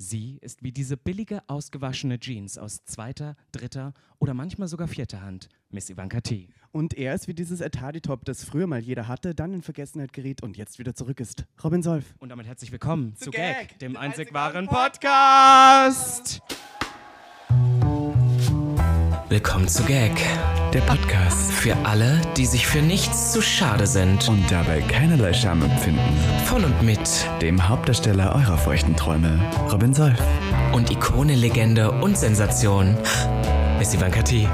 Sie ist wie diese billige, ausgewaschene Jeans aus zweiter, dritter oder manchmal sogar vierter Hand, Miss Ivanka T. Und er ist wie dieses Atari-Top, das früher mal jeder hatte, dann in Vergessenheit geriet und jetzt wieder zurück ist. Robin Solf. Und damit herzlich willkommen zu, Gag, Gag, dem einzig wahren wahren Podcast. Willkommen zu Gag, Der Podcast für alle, die sich für nichts zu schade sind. und dabei keinerlei Scham empfinden. Von und mit Dem Hauptdarsteller eurer feuchten Träume, Robin Solf. und Ikone, Legende und Sensation, Miss Ivanka T.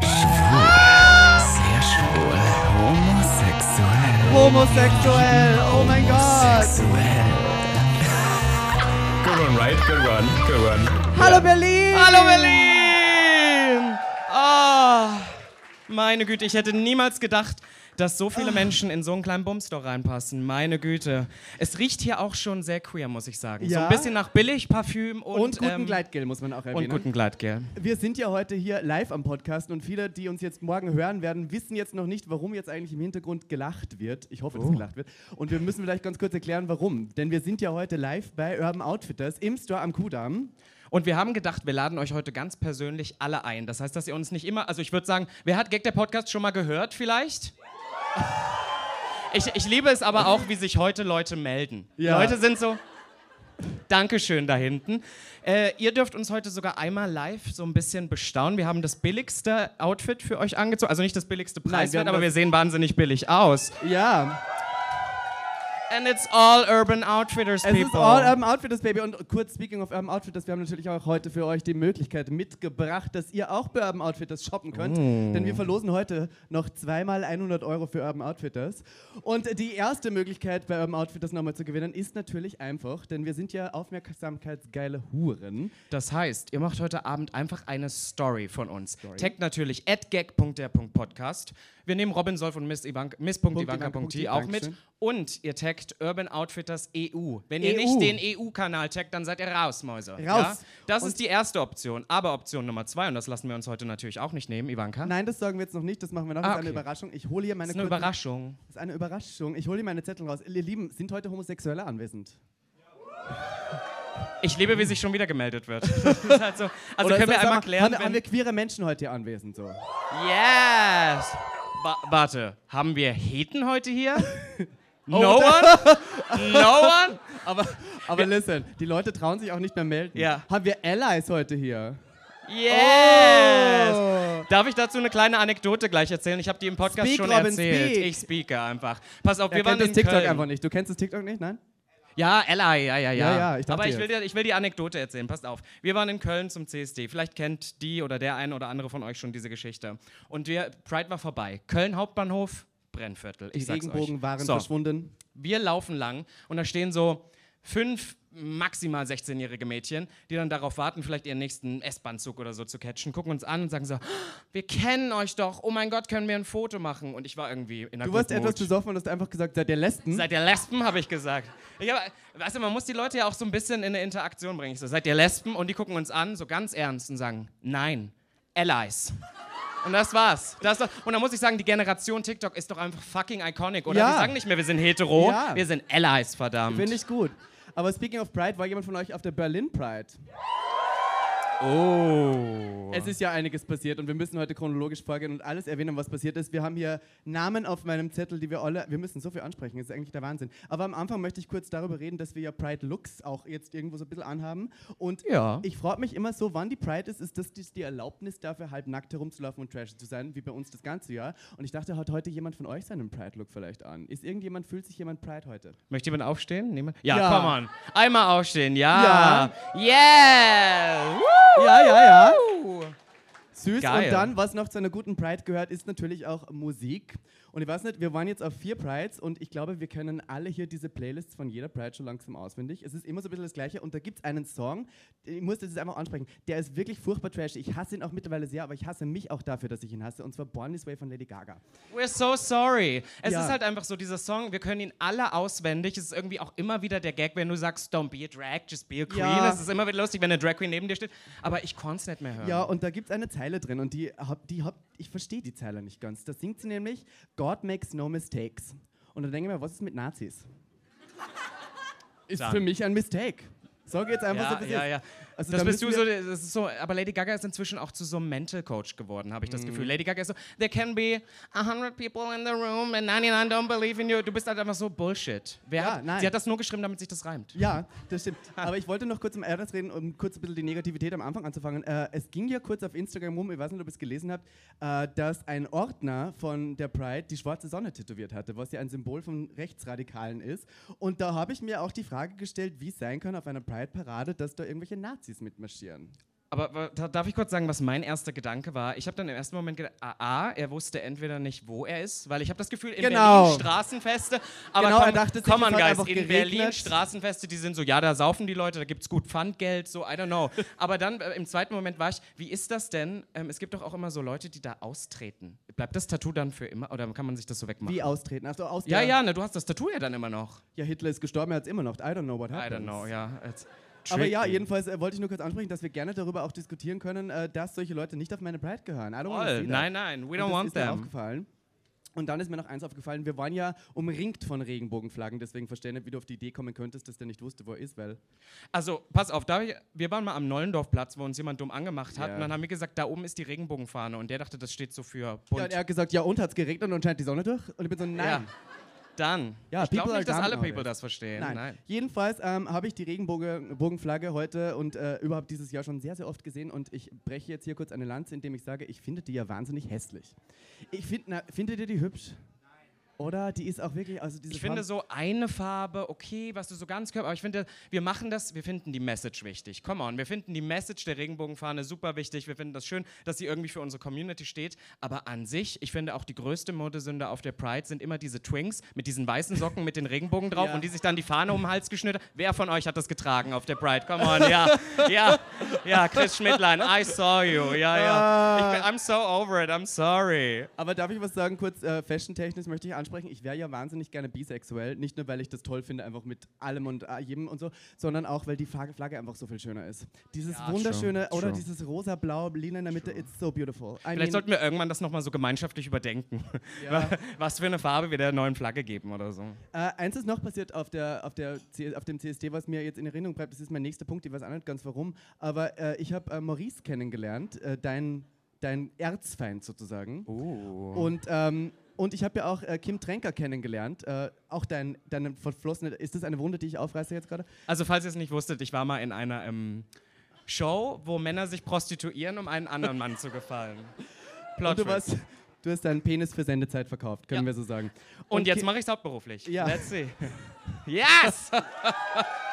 Sehr schwul. Homosexuell. Homosexuell, oh mein Gott. Sexuell. Good one, right? Good one, good one. Hallo Berlin. Hallo Berlin! Meine Güte, ich hätte niemals gedacht, dass so viele Menschen in so einen kleinen Bumstore reinpassen. Meine Güte. Es riecht hier auch schon sehr queer, muss ich sagen. So Ja. ein bisschen nach Billigparfüm und, Und guten ähm, Gleitgel muss man auch Und erwähnen. guten Gleitgel. Wir sind ja heute hier live am Podcast und viele, die uns jetzt morgen hören werden, wissen jetzt noch nicht, warum jetzt eigentlich im Hintergrund gelacht wird. Ich hoffe, dass Oh. gelacht wird. Und wir müssen vielleicht ganz kurz erklären, warum. Denn wir sind ja heute live bei Urban Outfitters im Store am Kudamm. Und wir haben gedacht, wir laden euch heute ganz persönlich alle ein. Das heißt, dass ihr uns nicht immer, also ich würde sagen, wer hat Gag der Podcast schon mal gehört vielleicht? Ich, ich liebe es aber auch, wie sich heute Leute melden. Ja. Leute sind so, Dankeschön da hinten. Äh, ihr dürft uns heute sogar einmal live so ein bisschen bestaunen. Wir haben das billigste Outfit für euch angezogen. Also nicht das billigste Preiswert, aber wir sehen wahnsinnig billig aus. Ja, And it's all Urban Outfitters, es people. ist all Urban Outfitters, Baby. Und kurz, speaking of Urban Outfitters, wir haben natürlich auch heute für euch die Möglichkeit mitgebracht, dass ihr auch bei Urban Outfitters shoppen könnt. Denn wir verlosen heute noch zweimal 100 Euro für Urban Outfitters. Und die erste Möglichkeit bei Urban Outfitters nochmal zu gewinnen, ist natürlich einfach, denn wir sind ja aufmerksamkeitsgeile Huren. Das heißt, ihr macht heute Abend einfach eine Story von uns. Taggt natürlich gag.der.podcast. Wir nehmen Robin Solf und Miss Ivanka- Miss.ivanka.t auch mit. Und ihr taggt Urban Outfitters EU. Wenn ihr EU. nicht den EU-Kanal taggt, dann seid ihr raus, Mäuse. Ja? Raus. Das Und- ist die erste Option. Aber Option Nummer zwei, und das lassen wir uns heute natürlich auch nicht nehmen, Ivanka. Nein, das sagen wir jetzt noch nicht, das machen wir noch. Das Ah, ist eine okay. Überraschung. Ich hole hier meine das ist eine kurzen- Überraschung. Das ist eine Überraschung. Ich hole hier meine Zettel raus. Ihr Lieben, sind heute Homosexuelle anwesend? Ich liebe, wie sich schon wieder gemeldet wird. Halt so. Also Oder können wir einmal mal, klären, haben, wir- haben wir queere Menschen heute hier anwesend? So? Yes! Wa warte, haben wir Heten heute hier? Oh, No one? No one? Aber, aber listen, die Leute trauen sich auch nicht mehr melden. Ja. Haben wir Allies heute hier? Yes! Oh. Darf ich dazu eine kleine Anekdote gleich erzählen? Ich habe die im Podcast Speak, schon Robin, erzählt. speak. Ich speake einfach. Pass auf, Er wir waren kennt das in TikTok Köln. einfach nicht. Du kennst das TikTok nicht, nein? Ja, Ella, ja, ja, ja. Ja, ja, ich Aber ich will, dir, ich will die Anekdote erzählen. Passt auf. Wir waren in Köln zum CSD. Vielleicht kennt die oder der eine oder andere von euch schon diese Geschichte. Und wir, Pride war vorbei. Köln Hauptbahnhof, Brennviertel. Die Ich sag's Regenbogen euch. waren so. verschwunden. Wir laufen lang und da stehen so fünf maximal 16-jährige Mädchen, die dann darauf warten, vielleicht ihren nächsten S-Bahn-Zug oder so zu catchen, gucken uns an und sagen so, wir kennen euch doch, oh mein Gott, können wir ein Foto machen? Und ich war irgendwie in der Du warst etwas besoffen und hast einfach gesagt, seid ihr Lesben? Seid ihr Lesben, habe ich gesagt. Ich hab, weißt du, man muss die Leute ja auch so ein bisschen in eine Interaktion bringen. Ich so, seid ihr Lesben? Und die gucken uns an, so ganz ernst und sagen, nein, Allies. Und das war's. Das und dann muss ich sagen, die Generation TikTok ist doch einfach fucking iconic, oder? Ja. Die sagen nicht mehr, wir sind hetero, Ja. wir sind Allies, verdammt. Finde ich gut. Aber speaking of Pride, war jemand von euch auf der Berlin Pride? Oh. Es ist ja einiges passiert und wir müssen heute chronologisch vorgehen und alles erwähnen, was passiert ist. Wir haben hier Namen auf meinem Zettel, die wir alle, wir müssen so viel ansprechen, das ist eigentlich der Wahnsinn. Aber am Anfang möchte ich kurz darüber reden, dass wir ja Pride Looks auch jetzt irgendwo so ein bisschen anhaben. Und Ja. ich frage mich immer so, wann die Pride ist, ist das die, Erlaubnis dafür, halb nackt herumzulaufen und trashy zu sein, wie bei uns das ganze Jahr. Und ich dachte, hat heute jemand von euch seinen Pride-Look vielleicht an? Ist irgendjemand, fühlt sich jemand Pride heute? Möchte jemand aufstehen? Niemand? Ja, Ja. komm on. Einmal aufstehen, ja. Yeah. Ja, ja, ja. Süß. Geil. Und dann, was noch zu einer guten Pride gehört, ist natürlich auch Musik. Und ich weiß nicht, wir waren jetzt auf vier Prides und ich glaube, wir kennen alle hier diese Playlists von jeder Pride schon langsam auswendig. Es ist immer so ein bisschen das Gleiche und da gibt es einen Song, ich muss das jetzt einfach ansprechen, der ist wirklich furchtbar trashy. Ich hasse ihn auch mittlerweile sehr, aber ich hasse mich auch dafür, dass ich ihn hasse. Und zwar Born This Way von Lady Gaga. We're so sorry. Es Ja. ist halt einfach so, dieser Song, wir können ihn alle auswendig. Es ist irgendwie auch immer wieder der Gag, wenn du sagst, don't be a drag, just be a queen. Ja. Es ist immer wieder lustig, wenn eine Drag Queen neben dir steht. Aber ich konnte es nicht mehr hören. Ja, und da gibt es eine Zeile drin und die die hab, ich verstehe die Zeile nicht ganz. Da singt sie nämlich, God makes no mistakes. Und dann denke ich mir, was ist mit Nazis? Ist Dann. für mich ein Mistake. So geht's einfach so Ja, bis ja, jetzt. ja. Also das da bist du so, das ist so, aber Lady Gaga ist inzwischen auch zu so einem Mental Coach geworden, habe ich das Mhm. Gefühl. Lady Gaga ist so, there can be 100 people in the room and 99 don't believe in you. Du bist halt einfach so Bullshit. Wer Ja, hat, nein. Sie hat das nur geschrieben, damit sich das reimt. Ja, das stimmt. Aber ich wollte noch kurz um Ernst reden, um kurz ein bisschen die Negativität am Anfang anzufangen. Äh, es ging ja kurz auf Instagram rum, ich weiß nicht, ob ihr es gelesen habt, äh, dass ein Ordner von der Pride die schwarze Sonne tätowiert hatte, was ja ein Symbol von Rechtsradikalen ist. Und da habe ich mir auch die Frage gestellt, wie es sein kann auf einer Pride-Parade, dass da irgendwelche Nazis mitmarschieren. Aber darf ich kurz sagen, was mein erster Gedanke war? Ich habe dann im ersten Moment gedacht, ah, A, er wusste entweder nicht, wo er ist, weil ich habe das Gefühl, in Genau. Berlin Straßenfeste, aber Genau, er komm, dachte sich, komm hat guys, in geregnet. Berlin Straßenfeste, die sind so, ja, da saufen die Leute, da gibt es gut Pfandgeld, so, I don't know. aber dann äh, im zweiten Moment war ich, wie ist das denn? Ähm, es gibt doch auch immer so Leute, die da austreten. Bleibt das Tattoo dann für immer oder kann man sich das so wegmachen? Wie austreten? Achso, aus ja, ja, ne, du hast das Tattoo ja dann immer noch. Ja, Hitler ist gestorben, er hat es immer noch. I don't know what I happened. don't know, ja. It's Aber ja, jedenfalls äh, wollte ich nur kurz ansprechen, dass wir gerne darüber auch diskutieren können, äh, dass solche Leute nicht auf meine Pride gehören. I don't Voll. Nein, nein, we don't das want ist mir them. aufgefallen. Und dann ist mir noch eins aufgefallen, wir waren ja umringt von Regenbogenflaggen, deswegen verstehe ich nicht, wie du auf die Idee kommen könntest, dass der nicht wusste, wo er ist, weil Also, pass auf, ich, wir waren mal am Nollendorfplatz, wo uns jemand dumm angemacht hat. Ja. Und dann haben wir gesagt, da oben ist die Regenbogenfahne. Und der dachte, das steht so für bunt. ja, und er hat gesagt, ja und, hat's geregnet und scheint die Sonne durch? Und ich bin so, nein. Ja. Dann. Ja, ich glaube nicht, dass alle People das verstehen. Nein. Nein. Jedenfalls ähm, habe ich die Regenbogenflagge heute und äh, überhaupt dieses Jahr schon sehr, sehr oft gesehen und ich breche jetzt hier kurz eine Lanze, indem ich sage, ich finde die ja wahnsinnig hässlich. Ich finde, findet ihr die hübsch? Oder? Die ist auch wirklich, also diese Ich finde so eine Farbe, okay, was du so ganz körper, aber ich finde, wir machen das, wir finden die Message wichtig. Come on, wir finden die Message der Regenbogenfahne super wichtig. Wir finden das schön, dass sie irgendwie für unsere Community steht. Aber an sich, ich finde auch die größte Modesünde auf der Pride sind immer diese Twinks mit diesen weißen Socken mit den Regenbogen drauf Ja. und die sich dann die Fahne um den Hals geschnitten. Wer von euch hat das getragen auf der Pride? Come on, ja, ja, ja, Chris Schmidtlein, I saw you, ja, ja. Ich bin, I'm so over it, I'm sorry. Aber darf ich was sagen, kurz äh, fashion-technisch möchte ich ansprechen. Ich wäre ja wahnsinnig gerne bisexuell. Nicht nur, weil ich das toll finde, einfach mit allem und äh, jedem und so, sondern auch, weil die Flagge, Flagge einfach so viel schöner ist. Dieses Ja, wunderschöne, true, oder true. dieses rosa-blau, lila in der Mitte, it's so beautiful. I Vielleicht sollten wir irgendwann das nochmal so gemeinschaftlich überdenken. Ja. Was für eine Farbe wir der neuen Flagge geben oder so. Äh, eins ist noch passiert auf, der, auf, der, auf dem CSD, was mir jetzt in Erinnerung bleibt. Das ist mein nächster Punkt, ich weiß auch nicht ganz warum. Aber äh, ich habe äh, Maurice kennengelernt, äh, dein, dein Erzfeind sozusagen. Uh. Und, ähm, und ich habe ja auch äh, Kim Tränker kennengelernt. Äh, auch dein, deine verflossene. Ist das eine Wunde, die ich aufreiße jetzt gerade? Also, falls ihr es nicht wusstet, ich war mal in einer ähm, Show, wo Männer sich prostituieren, um einen anderen Mann zu gefallen. Plot Und du, warst, du hast deinen Penis für Sendezeit verkauft, können Ja. wir so sagen. Und jetzt Ki- mache ich es hauptberuflich. Ja. Let's see. Yes!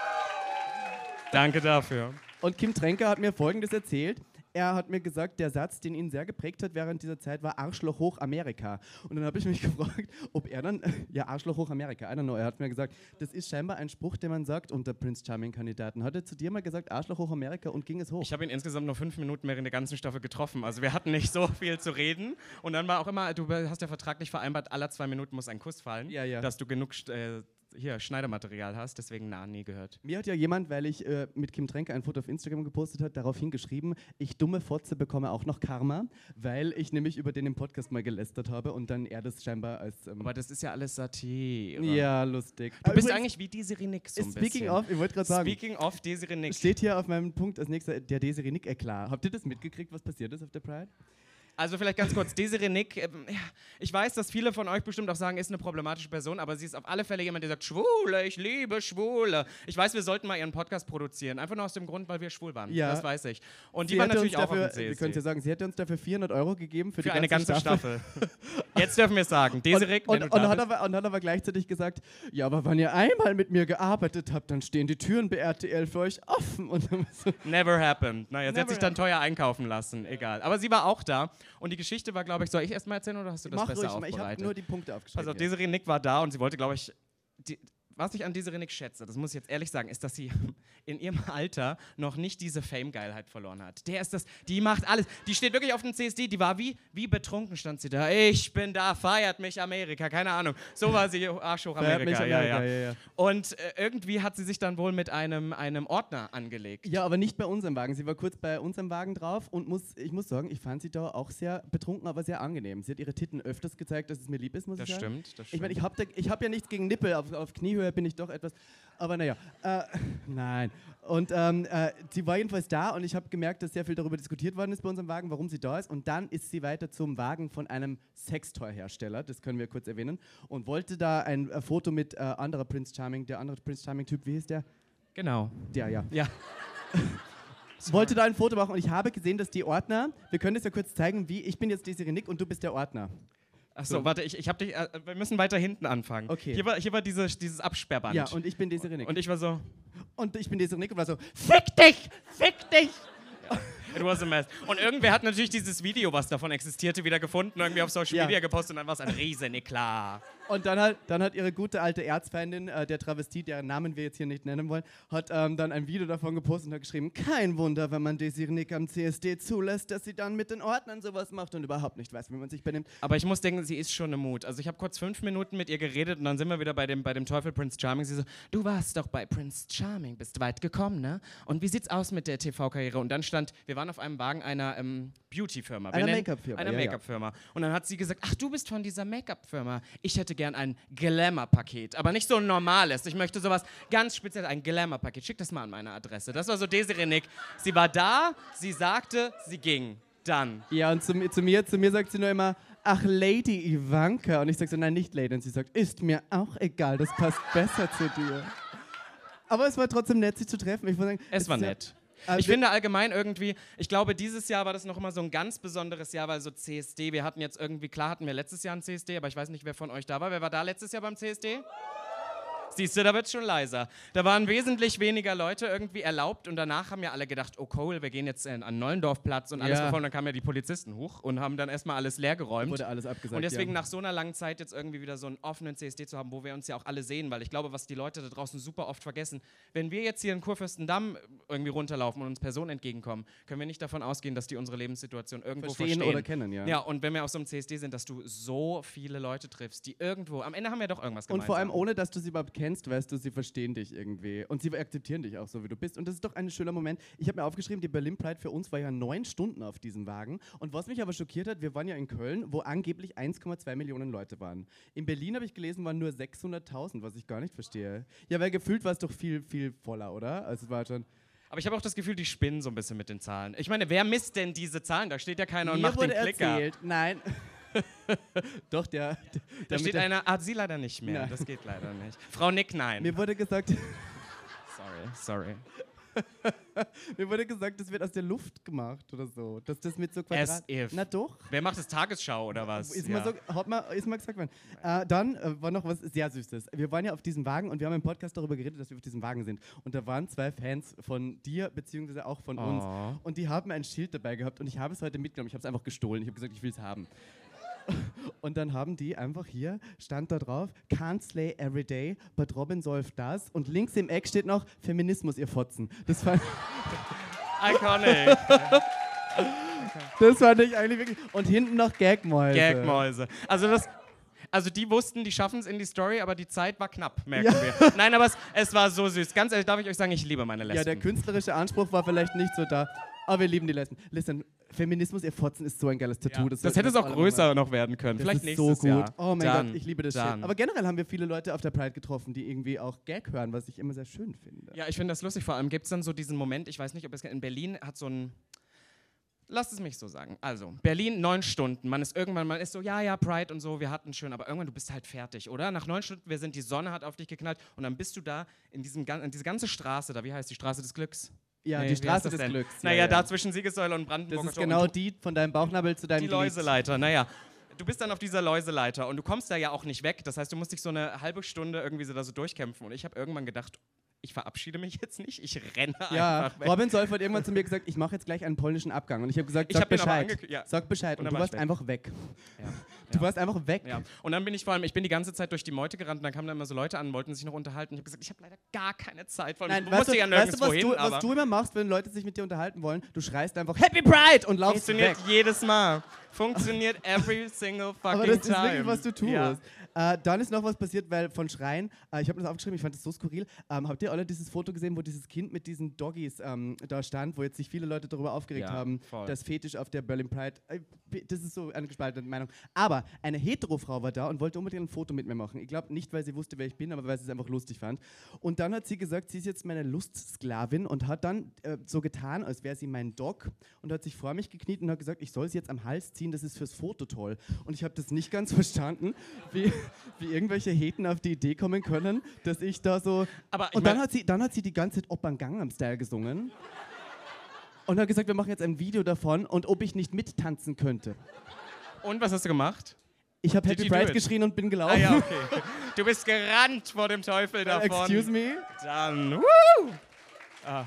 Danke dafür. Und Kim Tränker hat mir Folgendes erzählt. Er hat mir gesagt, der Satz, den ihn sehr geprägt hat während dieser Zeit, war Arschloch hoch Amerika. Und dann habe ich mich gefragt, ob er dann, ja, Arschloch hoch Amerika, I don't know. Er hat mir gesagt, das ist scheinbar ein Spruch, den man sagt unter Prince Charming-Kandidaten. Hat er zu dir mal gesagt, Arschloch hoch Amerika und ging es hoch? Ich habe ihn insgesamt nur fünf Minuten während der ganzen Staffel getroffen. Also wir hatten nicht so viel zu reden. Und dann war auch immer, du hast ja vertraglich vereinbart, alle zwei Minuten muss ein Kuss fallen, Ja, ja. dass du genug äh, hier Schneidermaterial hast. Deswegen na, nie gehört. Mir hat ja jemand, weil ich äh, mit Kim Tränker ein Foto auf Instagram gepostet hat, daraufhin geschrieben, ich dumme Fotze bekomme auch noch Karma, weil ich nämlich über den im Podcast mal gelästert habe und dann er das scheinbar als... Ähm, Aber das ist ja alles Satire. ja, lustig. Du bist eigentlich wie Desiree Nick so Speaking bisschen. of, ich wollte gerade sagen, Speaking of Desiree Nick. steht hier auf meinem Punkt als nächster der Desiree Nick Eklat. Habt ihr das mitgekriegt, was passiert ist auf der Pride? Also vielleicht ganz kurz, Desiree Nick, ähm, ich weiß, dass viele von euch bestimmt auch sagen, ist eine problematische Person, aber sie ist auf alle Fälle jemand, der sagt, Schwule, ich liebe Schwule. Ich weiß, wir sollten mal ihren Podcast produzieren, einfach nur aus dem Grund, weil wir schwul waren. Ja. Das weiß ich. Und die Sie waren hätte uns natürlich auch dafür, auf dem Wir können ja sagen, sie hätte uns dafür 400 Euro gegeben für, Für die eine ganze Staffel. Jetzt dürfen wir es sagen. Desiree, Und, und, und, hat aber, und hat aber gleichzeitig gesagt, ja, aber wenn ihr einmal mit mir gearbeitet habt, dann stehen die Türen bei RTL für euch offen. Und Never happened. Naja, sie hat Never sich dann teuer einkaufen lassen. Egal. Aber sie war auch da. Und die Geschichte war, glaube ich, soll ich erst mal erzählen oder hast du das mach besser ruhig, ich habe aufbereitet? nur die Punkte aufgeschrieben. Also. Desiree Nick war da und sie wollte, glaube ich, die, was ich an Desiree Nick schätze, das muss ich jetzt ehrlich sagen, ist, dass sie in ihrem Alter noch nicht diese Fame-Geilheit verloren hat. Der ist das, die macht alles. Die steht wirklich auf dem CSD, die war wie, wie betrunken stand sie da. Ich bin da, feiert mich Amerika, keine Ahnung. So war sie, Arsch hoch Amerika. Ja, Amerika, ja. ja, ja. Und äh, irgendwie hat sie sich dann wohl mit einem, einem Ordner angelegt. Ja, aber nicht bei unserem Wagen. Sie war kurz bei unserem Wagen drauf und muss, ich muss sagen, ich fand sie da auch sehr betrunken, aber sehr angenehm. Sie hat ihre Titten öfters gezeigt, dass es mir lieb ist, muss Das ich sagen. stimmt, das Ich meine, stimmt. ich habe hab ja nichts gegen Nippel auf, auf Kniehöhe vorher bin ich doch etwas. Aber naja, äh, nein. Und ähm, äh, sie war jedenfalls da und ich habe gemerkt, dass sehr viel darüber diskutiert worden ist bei unserem Wagen, warum sie da ist. Und dann ist sie weiter zum Wagen von einem Sextoy-Hersteller, das können wir kurz erwähnen, und wollte da ein äh, Foto mit äh, anderer Prince Charming, der andere Prince Charming-Typ, wie hieß der? Genau. Der, ja. Ja. wollte da ein Foto machen und ich habe gesehen, dass die Ordner, wir können das ja kurz zeigen, wie, ich bin jetzt Desiree Nick und du bist der Ordner. Achso, warte, ich, ich hab dich. Äh, wir müssen weiter hinten anfangen. Okay. Hier war, hier war diese, dieses Absperrband. Ja, und ich bin Desiree Nick. und ich war so. Und ich bin Desiree Nick und war so, fick dich, fick dich. It was a mess. Und irgendwer hat natürlich dieses Video, was davon existierte, wieder gefunden, irgendwie auf Social Ja. Media gepostet und dann war es ein riesen Eklat. Und dann hat, dann hat ihre gute alte Erzfeindin, äh, der Travestit, deren Namen wir jetzt hier nicht nennen wollen, hat ähm, dann ein Video davon gepostet und hat geschrieben, kein Wunder, wenn man Desiree Nick am CSD zulässt, dass sie dann mit den Ordnern sowas macht und überhaupt nicht weiß, wie man sich benimmt. Aber ich muss denken, sie ist schon eine Mut. Also ich habe kurz fünf Minuten mit ihr geredet und dann sind wir wieder bei dem, bei dem Teufel Prince Charming. Sie so, du warst doch bei Prince Charming, bist weit gekommen, ne? Und wie sieht's aus mit der TV-Karriere? Und dann stand, wir waren auf einem Wagen einer ähm, Beauty-Firma. Einer Make-up-Firma, Einer ja, ja. Make-up-Firma. Und dann hat sie gesagt, ach, du bist von dieser Make-up-Firma. Ich hätte gern ein Glamour-Paket. Aber nicht so ein normales. Ich möchte sowas ganz speziell, ein Glamour-Paket. Schick das mal an meine Adresse. Das war so Desiree Nick. Sie war da, sie sagte, sie ging. Dann. Ja, und zu, zu, mir, zu mir sagt sie nur immer, ach, Lady Ivanka. Und ich sage so, nein, nicht Lady. Und sie sagt, ist mir auch egal, das passt besser zu dir. Aber es war trotzdem nett, sie zu treffen. Ich muss sagen, Es war ist ja- nett. Also- ich finde allgemein irgendwie, ich glaube, dieses Jahr war das noch immer so ein ganz besonderes Jahr, weil so CSD, wir hatten jetzt irgendwie, klar hatten wir letztes Jahr ein CSD, aber ich weiß nicht, wer von euch da war. Wer war da letztes Jahr beim CSD? Siehst du, da wird schon leiser. Da waren wesentlich weniger Leute irgendwie erlaubt und danach haben ja alle gedacht, oh cool, wir gehen jetzt äh, an Neulendorfplatz und alles Ja. davon. Dann kamen ja die Polizisten hoch und haben dann erstmal alles leer geräumt. Wurde alles abgesagt. Und deswegen ja. nach so einer langen Zeit jetzt irgendwie wieder so einen offenen CSD zu haben, wo wir uns ja auch alle sehen, weil ich glaube, was die Leute da draußen super oft vergessen, wenn wir jetzt hier in Kurfürstendamm irgendwie runterlaufen und uns Personen entgegenkommen, können wir nicht davon ausgehen, dass die unsere Lebenssituation irgendwo Verstehen verstehen. oder kennen, ja. Ja, und wenn wir auf so einem CSD sind, dass du so viele Leute triffst, die irgendwo, am Ende haben wir doch irgendwas Und gemeinsam. vor allem, ohne dass du sie überhaupt kennst, weißt du, sie verstehen dich irgendwie. Und sie akzeptieren dich auch so, wie du bist. Und das ist doch ein schöner Moment. Ich habe mir aufgeschrieben, die Berlin Pride für uns war ja neun Stunden auf diesem Wagen. Und was mich aber schockiert hat, wir waren ja in Köln, wo angeblich 1,2 Millionen Leute waren. In Berlin habe ich gelesen, waren nur 600.000, was ich gar nicht verstehe. Ja, weil gefühlt war es doch viel, viel voller, oder? Also es war schon... Aber ich habe auch das Gefühl, die spinnen so ein bisschen mit den Zahlen. Ich meine, wer misst denn diese Zahlen? Da steht ja keiner und Mir macht den wurde Klicker. erzählt, nein. doch, der... der Da steht der- einer, ah, sie leider nicht mehr. Nein. Das geht leider nicht. Frau Nick, nein. Mir wurde gesagt... sorry, sorry. Mir wurde gesagt, das wird aus der Luft gemacht oder so. Dass das mit so Quadrat... As if. Na doch. Wer macht das Tagesschau oder was? Ist, Ja. mal so, hat mal, ist mal gesagt worden. Äh, dann äh, war noch was sehr Süßes. Wir waren ja auf diesem Wagen und wir haben im Podcast darüber geredet, dass wir auf diesem Wagen sind. Und da waren zwei Fans von dir, beziehungsweise auch von Oh. uns. Und die haben ein Schild dabei gehabt und ich habe es heute mitgenommen. Ich habe es einfach gestohlen. Ich habe gesagt, ich will es haben. Und dann haben die einfach hier, stand da drauf, can't slay every day, but Robin solve das. Und links im Eck steht noch, Feminismus, ihr Fotzen. Das fand, Iconic. das fand ich eigentlich wirklich. Und hinten noch Gagmäuse. Gagmäuse. Also das. Also die wussten, die schaffen es in die Story, aber die Zeit war knapp, merken wir. Nein, aber es, es war so süß. Ganz ehrlich darf ich euch sagen, ich liebe meine Lesben. Ja, der künstlerische Anspruch war vielleicht nicht so da. Aber wir lieben die Lesben. Listen, Feminismus, ihr Fotzen ist so ein geiles Tattoo. Ja. Das, Das, hätte es auch größer noch werden können. Das Vielleicht ist so gut. Jahr. Oh mein Dann, Gott, ich liebe das dann. Shit. Aber generell haben wir viele Leute auf der Pride getroffen, die irgendwie auch Gag hören, was ich immer sehr schön finde. Ja, ich finde das lustig. Vor allem gibt es dann so diesen Moment, ich weiß nicht, ob es in Berlin hat so ein. Lass es mich so sagen. Also, Berlin neun Stunden. Man ist irgendwann, man ist so, ja, ja, Pride und so, wir hatten schön, aber irgendwann, du bist halt fertig, oder? Nach neun Stunden, wir sind, die Sonne hat auf dich geknallt und dann bist du da in, diesem, in diese ganze Straße da, wie heißt die Straße des Glücks? Ja, Nee, die Straße das des denn? Glücks. Naja, ja, ja. da zwischen Siegessäule und Das Brandenburger ist Tor. Genau die von deinem Bauchnabel zu deinem die Geliebten. Läuseleiter, naja. Du bist dann auf dieser Läuseleiter und du kommst da ja auch nicht weg. Das heißt, du musst dich so eine halbe Stunde irgendwie so da so durchkämpfen. Und ich habe irgendwann gedacht, ich verabschiede mich jetzt nicht, ich renne Ja, einfach weg. Robin Solf hat irgendwann zu mir gesagt, ich mache jetzt gleich einen polnischen Abgang. Und ich habe gesagt, Ich sag hab Bescheid. ja. Sag Bescheid. Und Und, du warst weg. einfach weg. Ja. Du warst einfach weg. Und dann bin ich vor allem, ich bin die ganze Zeit durch die Meute gerannt und dann kamen da immer so Leute an, wollten sich noch unterhalten. Ich habe gesagt, ich habe leider gar keine Zeit. Vor allem, Nein, weißt du, ja weißt du was, hin, du, was du immer machst, wenn Leute sich mit dir unterhalten wollen? Du schreist einfach Happy Pride und laufst funktioniert weg. jedes Mal. Funktioniert every single fucking Aber das ist time. wirklich, was du tust. Äh, dann ist noch was passiert, weil von Schreien, äh, ich habe das aufgeschrieben, ich fand das so skurril. Ähm, habt ihr alle dieses Foto gesehen, wo dieses Kind mit diesen Doggies ähm, da stand, wo jetzt sich viele Leute darüber aufgeregt Ja, haben, voll. das Fetisch auf der Berlin Pride. Äh, das ist so eine gespaltene Meinung. Aber eine Hetero-Frau war da und wollte unbedingt ein Foto mit mir machen. Ich glaube nicht, weil sie wusste, wer ich bin, aber weil sie es einfach lustig fand. Und dann hat sie gesagt, sie ist jetzt meine Lustsklavin und hat dann äh, so getan, als wäre sie mein Dog und hat sich vor mich gekniet und hat gesagt, ich soll sie jetzt am Hals ziehen, das ist fürs Foto toll. Und ich habe das nicht ganz verstanden, wie, wie irgendwelche Heten auf die Idee kommen können, dass ich da so. Aber und dann hat, sie, dann hat sie die ganze Zeit Opern Gangnam Style gesungen. Und hat gesagt, wir machen jetzt ein Video davon und ob ich nicht mittanzen könnte. Und was hast du gemacht? Ich habe Happy Pride geschrien und bin Ah gelaufen. ja, okay. Du bist gerannt vor dem Teufel davon. Excuse me? Dann, woo! Ah.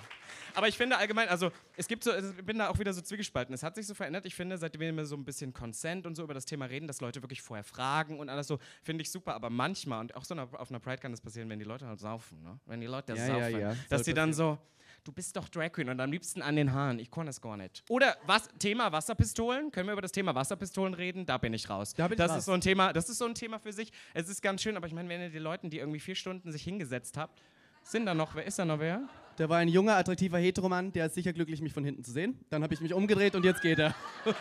Aber ich finde allgemein, also es gibt so, ich bin da auch wieder so zwiegespalten. Es hat sich so verändert. Ich finde, seitdem wir so ein bisschen Consent und so über das Thema reden, dass Leute wirklich vorher fragen und alles so, finde ich super. Aber manchmal, und auch so auf einer Pride kann das passieren, wenn die Leute halt saufen, ne? Wenn die Leute Ja, saufen, ja, ja. dass die dann so, du bist doch Drag Queen und am liebsten an den Haaren. Ich kann das gar nicht. Oder was, Thema Wasserpistolen? Können wir über das Thema Wasserpistolen reden? Da bin ich raus. Da bin ich das raus. ist so ein Thema, das ist so ein Thema für sich. Es ist ganz schön, aber ich meine, wenn ihr die Leuten, die irgendwie vier Stunden sich hingesetzt habt, sind da noch, wer ist da noch wer? Da war ein junger, attraktiver Heteromann, der ist sicher glücklich, mich von hinten zu sehen. Dann habe ich mich umgedreht und jetzt geht er.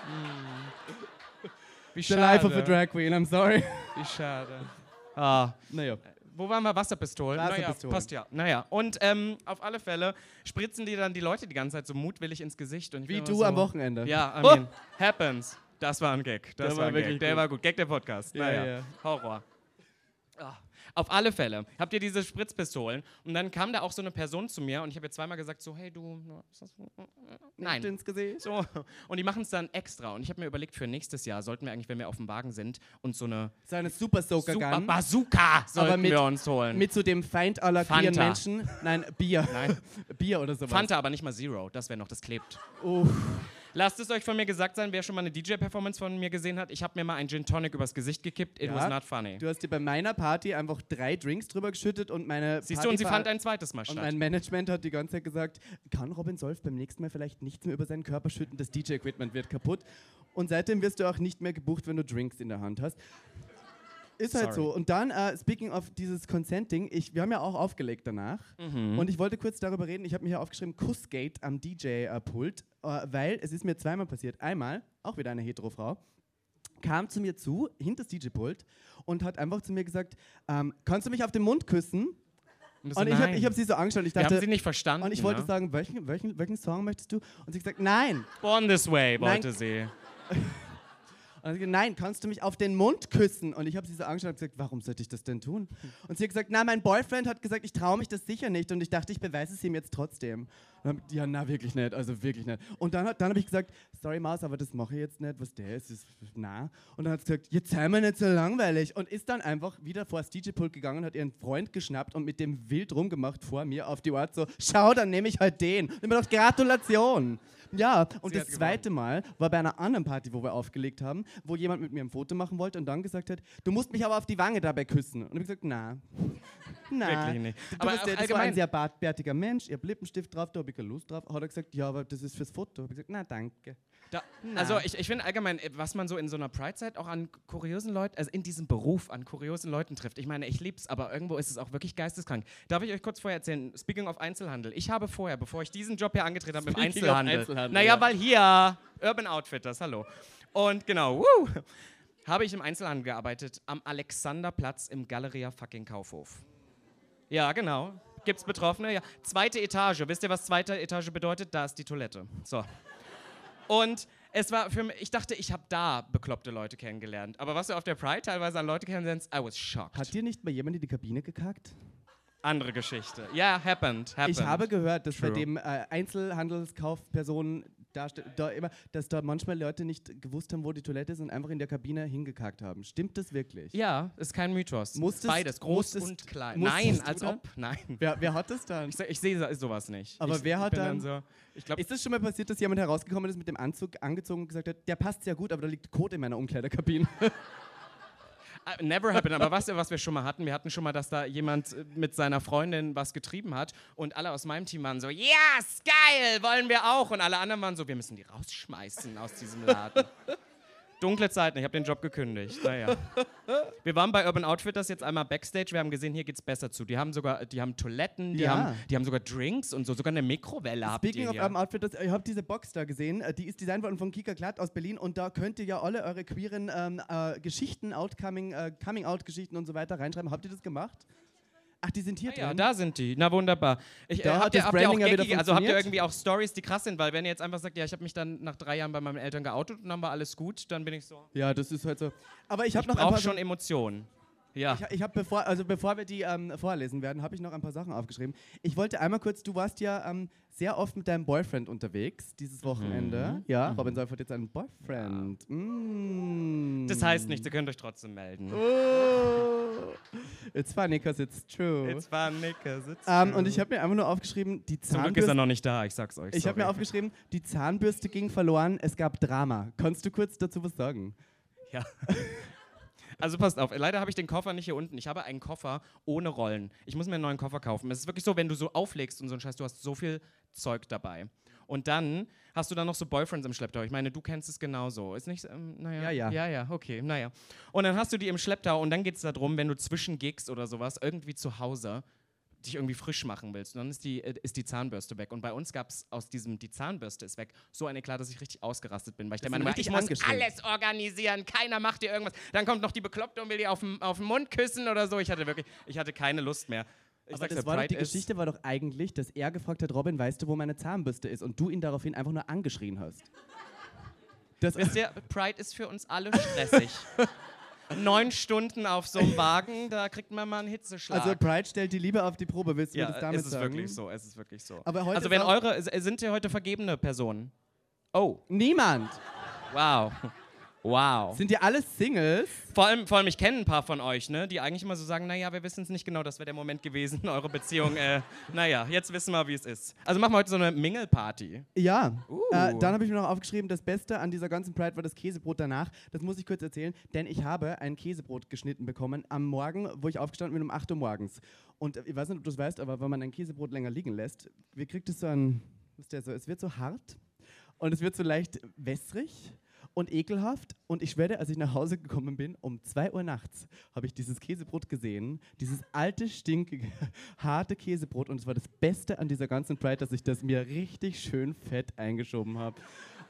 Wie The life of a drag queen, I'm sorry. Wie schade. Ah. Naja. Wo waren wir? Wasserpistolen? Wasserpistolen. Naja, passt ja. Naja, und ähm, auf alle Fälle spritzen die dann die Leute die ganze Zeit so mutwillig ins Gesicht. Und Wie du so, am Wochenende. Ja, I Oh! mean, happens. Das war ein Gag. Das Der war, ein wirklich Gag. Der gut. war gut. Gag der Podcast. Ja, naja, ja. Horror. Ah. Auf alle Fälle habt ihr diese Spritzpistolen und dann kam da auch so eine Person zu mir und ich habe ihr zweimal gesagt so, hey du, nein, Ins Gesicht. so. Und die machen es dann extra. Und ich habe mir überlegt, für nächstes Jahr sollten wir eigentlich, wenn wir auf dem Wagen sind, uns so eine So eine Super Soaker Super Gun. Bazooka sollten mit- wir uns holen. Mit so dem Feind aller queeren. Menschen. Nein, Bier. Nein. Bier oder sowas. Fanta, aber nicht mal Zero. Das wäre noch, das klebt. Uff. Lasst es euch von mir gesagt sein, wer schon mal eine DJ-Performance von mir gesehen hat. Ich habe mir mal einen Gin Tonic übers Gesicht gekippt. It Ja. was not funny. Du hast dir bei meiner Party einfach drei Drinks drüber geschüttet und meine Siehst du, und sie fand ein zweites Mal Und statt. mein Management hat die ganze Zeit gesagt, kann Robin Solf beim nächsten Mal vielleicht nichts mehr über seinen Körper schütten, das DJ-Equipment wird kaputt. Und seitdem wirst du auch nicht mehr gebucht, wenn du Drinks in der Hand hast. Ist halt Sorry. so. Und dann, äh, speaking of dieses Consenting, ich, wir haben ja auch aufgelegt danach. Mhm. Und ich wollte kurz darüber reden, ich habe mir hier aufgeschrieben, Kussgate am DJ-Pult, äh, weil es ist mir zweimal passiert. Einmal, auch wieder eine Hetero-Frau, kam zu mir zu, hinter das DJ-Pult, und hat einfach zu mir gesagt, ähm, kannst du mich auf den Mund küssen? Und, Und ich habe nein. hab sie so angeschaut ich wir haben dachte, sie nicht verstanden. und ich wollte ne? sagen, welchen, welchen, welchen Song möchtest du? Und sie hat gesagt, nein. Born This Way Nein. wollte sie. Und ich gesagt, nein, kannst du mich auf den Mund küssen? Und ich habe sie so angeschaut und gesagt, warum sollte ich das denn tun? Und sie hat gesagt, na, mein Boyfriend hat gesagt, ich traue mich das sicher nicht. Und ich dachte, ich beweise es ihm jetzt trotzdem. Dann, ja, na, wirklich nicht, also wirklich nicht. Und dann, dann habe ich gesagt, sorry Maus, aber das mache ich jetzt nicht, was der ist, ist na. Und dann hat sie gesagt, jetzt sei mir nicht so langweilig. Und ist dann einfach wieder vor das DJ-Pult gegangen, hat ihren Freund geschnappt und mit dem wild rumgemacht vor mir auf die Art so, schau, dann nehme ich halt den. Und ich mir gedacht, Gratulation. Ja, und Sie das zweite Mal war bei einer anderen Party, wo wir aufgelegt haben, wo jemand mit mir ein Foto machen wollte und dann gesagt hat, du musst mich aber auf die Wange dabei küssen. Und ich habe gesagt, na. Na. Wirklich nicht. Du Aber bist ja, das war ein sehr bartbärtiger Mensch, ihr habt Lippenstift drauf, da habe ich keine Lust drauf. Hat er gesagt, ja, aber das ist fürs Foto. Habe ich gesagt, na danke. Da, also ich, ich finde allgemein, äh, was man so in so einer Pride-Zeit auch an kuriosen Leuten, also in diesem Beruf an kuriosen Leuten trifft. Ich meine, ich lieb's, aber irgendwo ist es auch wirklich geisteskrank. Darf ich euch kurz vorher erzählen, speaking of Einzelhandel, ich habe vorher, bevor ich diesen Job hier angetreten habe, im Einzelhandel, Einzelhandel, naja, ja. weil hier, Urban Outfitters, hallo. Und genau, woo, habe ich im Einzelhandel gearbeitet, am Alexanderplatz im Galeria fucking Kaufhof. Ja, genau. Gibt's Betroffene? Ja. Zweite Etage. Wisst ihr, was zweite Etage bedeutet? Da ist die Toilette. So. Und es war für mich, ich dachte, ich habe da bekloppte Leute kennengelernt. Aber was du auf der Pride teilweise an Leute kennenlernst, I was shocked. Hat dir nicht mal jemand in die Kabine gekackt? Andere Geschichte. Ja, happened, happened. Ich habe gehört, dass bei True. dem äh, Einzelhandelskaufpersonen da, ste- da immer, dass da manchmal Leute nicht gewusst haben, wo die Toilette ist und einfach in der Kabine hingekackt haben. Stimmt das wirklich? Ja, ist kein Mythos. Musstest- Beides, groß musstest- und klein. Nein, als dann? ob. Nein. Wer, wer hat das dann? Ich, ich sehe so- sowas nicht. Aber ich, wer hat bin dann- so, ich glaube, Ist das schon mal passiert, dass jemand herausgekommen ist mit dem Anzug angezogen und gesagt hat, der passt sehr gut, aber da liegt Kot in meiner Umkleiderkabine? Uh, Never happened, aber was, was wir schon mal hatten, wir hatten schon mal, dass da jemand äh, mit seiner Freundin was getrieben hat und alle aus meinem Team waren so, yes, geil, wollen wir auch. Und alle anderen waren so, wir müssen die rausschmeißen aus diesem Laden. Dunkle Zeiten, ich habe den Job gekündigt. Naja. Wir waren bei Urban Outfitters jetzt einmal Backstage. Wir haben gesehen, hier geht's besser zu. Die haben sogar, die haben Toiletten, die, Ja. haben, die haben sogar Drinks und so, sogar eine Mikrowelle habt Speaking ihr of hier. Urban Outfitters, ich habe diese Box da gesehen, äh, die ist designt worden von Kika Glatt aus Berlin und da könnt ihr ja alle eure queeren ähm, äh, Geschichten, Outcoming, äh, Coming-out-Geschichten und so weiter reinschreiben. Habt ihr das gemacht? Ach, die sind hier Ah ja, drin? da sind die. Na wunderbar. Ich, Da äh, hat habt, ihr, habt ihr auch ja geckige, also habt ihr irgendwie auch Stories, die krass sind, weil wenn ihr jetzt einfach sagt, ja, ich habe mich dann nach drei Jahren bei meinen Eltern geoutet und dann war alles gut, dann bin ich so. Ja, das ist halt so. Aber ich habe noch brauche paar schon Emotionen. Ja. Ich, ich habe bevor, also bevor wir die ähm, vorlesen werden, habe ich noch ein paar Sachen aufgeschrieben. Ich wollte einmal kurz, du warst ja ähm, sehr oft mit deinem Boyfriend unterwegs dieses Wochenende. Mhm. Ja, Robin Seif hat jetzt einen Boyfriend. Mm. Das heißt nichts, ihr könnt euch trotzdem melden. Oh. It's funny, because it's true. Jetzt war Nickers. it's ähm, true. und ich habe mir einfach nur aufgeschrieben, die Zum Glück ist er Zahnbürste. noch nicht da, ich sag's euch. Ich habe mir aufgeschrieben, die Zahnbürste ging verloren, es gab Drama. Kannst du kurz dazu was sagen? Ja. Also passt auf, leider habe ich den Koffer nicht hier unten. Ich habe einen Koffer ohne Rollen. Ich muss mir einen neuen Koffer kaufen. Es ist wirklich so, wenn du so auflegst und so ein Scheiß, du hast so viel Zeug dabei. Und dann hast du dann noch so Boyfriends im Schlepptau. Ich meine, du kennst es genauso. Ist nicht, ähm, naja. Ja, ja. Ja, ja, okay, naja. Und dann hast du die im Schlepptau und dann geht es darum, wenn du zwischen Gigs oder sowas irgendwie zu Hause dich irgendwie frisch machen willst. Und dann ist die, äh, ist die Zahnbürste weg. Und bei uns gab es aus diesem, die Zahnbürste ist weg, so eine klar, dass ich richtig ausgerastet bin. Weil ich der sind Meinung war, ich muss alles organisieren, keiner macht dir irgendwas. Dann kommt noch die Bekloppte und will dir auf den, auf den Mund küssen oder so. Ich hatte wirklich, ich hatte keine Lust mehr. Ich Aber das war doch, die Geschichte war doch eigentlich, dass er gefragt hat, Robin, weißt du, wo meine Zahnbürste ist? Und du ihn daraufhin einfach nur angeschrien hast. Das, Wisst ihr, Pride ist für uns alle stressig. Neun Stunden auf so einem Wagen, da kriegt man mal einen Hitzeschlag. also Pride stellt die Liebe auf die Probe, willst du ja, mir das damit es ist sagen? wirklich so, es ist wirklich so. Aber heute also wenn eure, sind hier heute vergebene Personen? Oh, Niemand. wow. Wow. Sind ihr alles Singles? Vor allem, vor allem, ich kenne ein paar von euch, ne, die eigentlich immer so sagen, naja, wir wissen es nicht genau, das wäre der Moment gewesen, eure Beziehung, äh, naja, jetzt wissen wir, wie es ist. Also machen wir heute so eine Mingle-Party. Ja. Uh. Äh, dann habe ich mir noch aufgeschrieben, das Beste an dieser ganzen Pride war das Käsebrot danach. Das muss ich kurz erzählen, denn ich habe ein Käsebrot geschnitten bekommen am Morgen, wo ich aufgestanden bin um 8 Uhr morgens. Und äh, ich weiß nicht, ob du es weißt, aber wenn man ein Käsebrot länger liegen lässt, wie kriegt es so ein, was ist der so, es wird so hart und es wird so leicht wässrig und ekelhaft. Und ich schwöre, als ich nach Hause gekommen bin, um 2 Uhr nachts, habe ich dieses Käsebrot gesehen. Dieses alte, stinkige, harte Käsebrot. Und es war das Beste an dieser ganzen Pride, dass ich das mir richtig schön fett eingeschoben habe.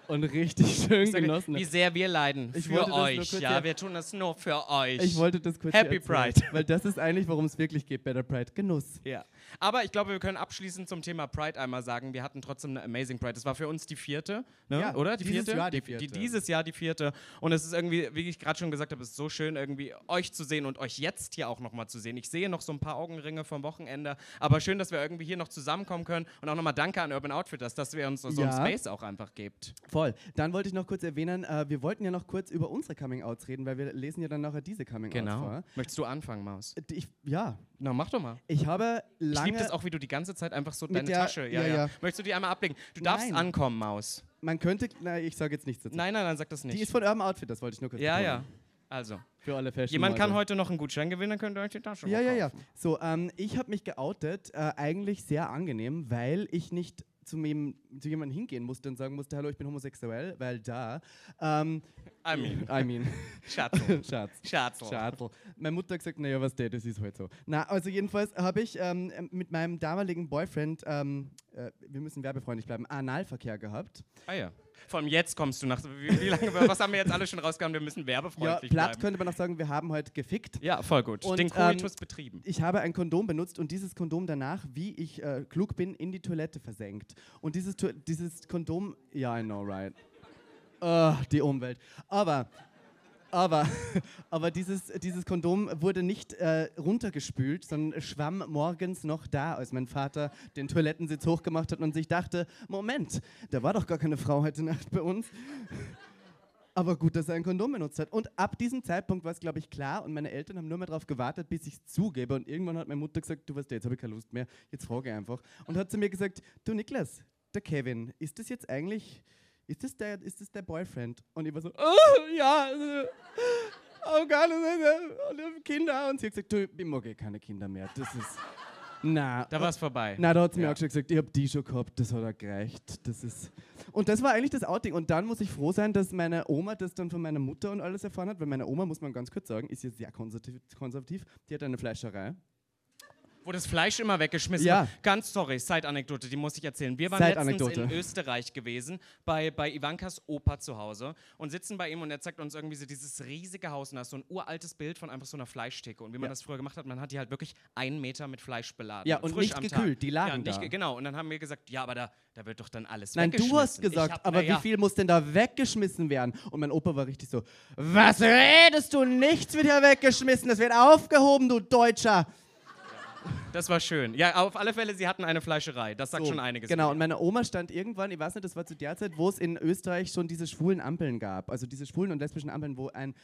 Und richtig schön sage, genossen wie sehr wir leiden Ich für euch. Ja, wir tun das nur für euch. Ich wollte das kurz Happy erzählen, Pride. Weil das ist eigentlich, worum es wirklich geht bei der Pride. Genuss. ja. Aber ich glaube, wir können abschließend zum Thema Pride einmal sagen, wir hatten trotzdem eine Amazing Pride. Das war für uns die vierte, ne? Ja, oder? Die dieses vierte? Jahr die vierte. dieses Jahr die vierte. Und es ist irgendwie, wie ich gerade schon gesagt habe, es ist so schön, irgendwie euch zu sehen und euch jetzt hier auch nochmal zu sehen. Ich sehe noch so ein paar Augenringe vom Wochenende, aber schön, dass wir irgendwie hier noch zusammenkommen können. Und auch nochmal danke an Urban Outfitters, dass wir uns so Ja. einen Space auch einfach gibt. Voll. Dann wollte ich noch kurz erwähnen, äh, wir wollten ja noch kurz über unsere Coming-Outs reden, weil wir lesen ja dann nachher diese Coming-Outs Genau. vor. Möchtest du anfangen, Maus? Äh, Ich, ja, Na, mach doch mal. ich habe Ich liebe das auch, wie du die ganze Zeit einfach so deine der- Tasche. Ja, ja, ja. Möchtest du die einmal ablegen? Du darfst Nein. ankommen, Maus. Man könnte... Nein, ich sage jetzt nichts dazu. Nein, nein, nein, sag das nicht. Die ist von Urban Outfit, das wollte ich nur kurz ja, betonen. ja. Also, Für alle Fashion jemand kann heute noch einen Gutschein gewinnen, dann könnt ihr euch die Tasche Ja, ja, ja. So, ähm, ich habe mich geoutet, äh, eigentlich sehr angenehm, weil ich nicht zu, mem- zu jemandem hingehen musste und sagen musste, hallo, ich bin homosexuell, weil da... Ähm, I mean, I mean, Schatzel. Schatz. Schatzel. Schadl. Meine Mutter hat gesagt, naja, was der, das ist halt so. Na, also jedenfalls habe ich ähm, mit meinem damaligen Boyfriend, ähm, äh, wir müssen werbefreundlich bleiben, Analverkehr gehabt. Ah ja. Vor allem jetzt kommst du nach. Wie, wie lange, was haben wir jetzt alle schon rausgehauen? Wir müssen Ja, werbefreundlich platt bleiben. könnte man auch sagen, wir haben heute gefickt. Ja, voll gut. Und, Den Coitus betrieben. Ich habe ein Kondom benutzt und dieses Kondom danach, wie ich äh, klug bin, in die Toilette versenkt. Und dieses, dieses Kondom, ja, I know, right. Ah, die Umwelt. Aber, aber, aber dieses, dieses Kondom wurde nicht äh, runtergespült, sondern schwamm morgens noch da, als mein Vater den Toilettensitz hochgemacht hat und sich dachte, Moment, da war doch gar keine Frau heute Nacht bei uns. Aber gut, dass er ein Kondom benutzt hat. Und ab diesem Zeitpunkt war es, glaube ich, klar. Und meine Eltern haben nur mehr darauf gewartet, bis ich es zugebe. Und irgendwann hat meine Mutter gesagt, du weißt, jetzt habe ich keine Lust mehr. Jetzt frage ich einfach. Und hat zu mir gesagt, du Niklas, der Kevin, ist das jetzt eigentlich, ist das der, ist das der Boyfriend? Und ich war so, oh, ja. Oh Gott, und Kinder. Und sie hat gesagt, du, ich mag eh keine Kinder mehr. Das ist, Na, Da war es vorbei. Na, da hat sie mir auch schon gesagt, ich habe die schon gehabt, das hat er gereicht. Das ist und das war eigentlich das Outing. Und dann muss ich froh sein, dass meine Oma das dann von meiner Mutter und alles erfahren hat, weil meine Oma, muss man ganz kurz sagen, ist ja sehr konservativ. Die hat eine Fleischerei. Wo das Fleisch immer weggeschmissen Ja. wird. Ganz sorry, Side-Anekdote, die muss ich erzählen. Wir waren letztens in Österreich gewesen, bei, bei Ivankas Opa zu Hause und sitzen bei ihm und er zeigt uns irgendwie so dieses riesige Haus und da ist so ein uraltes Bild von einfach so einer Fleischtheke. Und wie man Ja. das früher gemacht hat, man hat die halt wirklich einen Meter mit Fleisch beladen. Ja, und nicht gekühlt, Tag. die lagen ja, nicht, da. ge- Genau, und dann haben wir gesagt, ja, aber da, da wird doch dann alles Nein, du weggeschmissen. hast gesagt, hab- aber ja. wie viel muss denn da weggeschmissen werden? Und mein Opa war richtig so, was redest du? Nichts wird hier weggeschmissen, das wird aufgehoben, du Deutscher. Das war schön. Ja, auf alle Fälle, sie hatten eine Fleischerei. Das sagt So, schon einiges. Genau, und meine Oma stand irgendwann, ich weiß nicht, das war zu der Zeit, wo es in Österreich schon diese schwulen Ampeln gab. Also diese schwulen und lesbischen Ampeln, wo ein,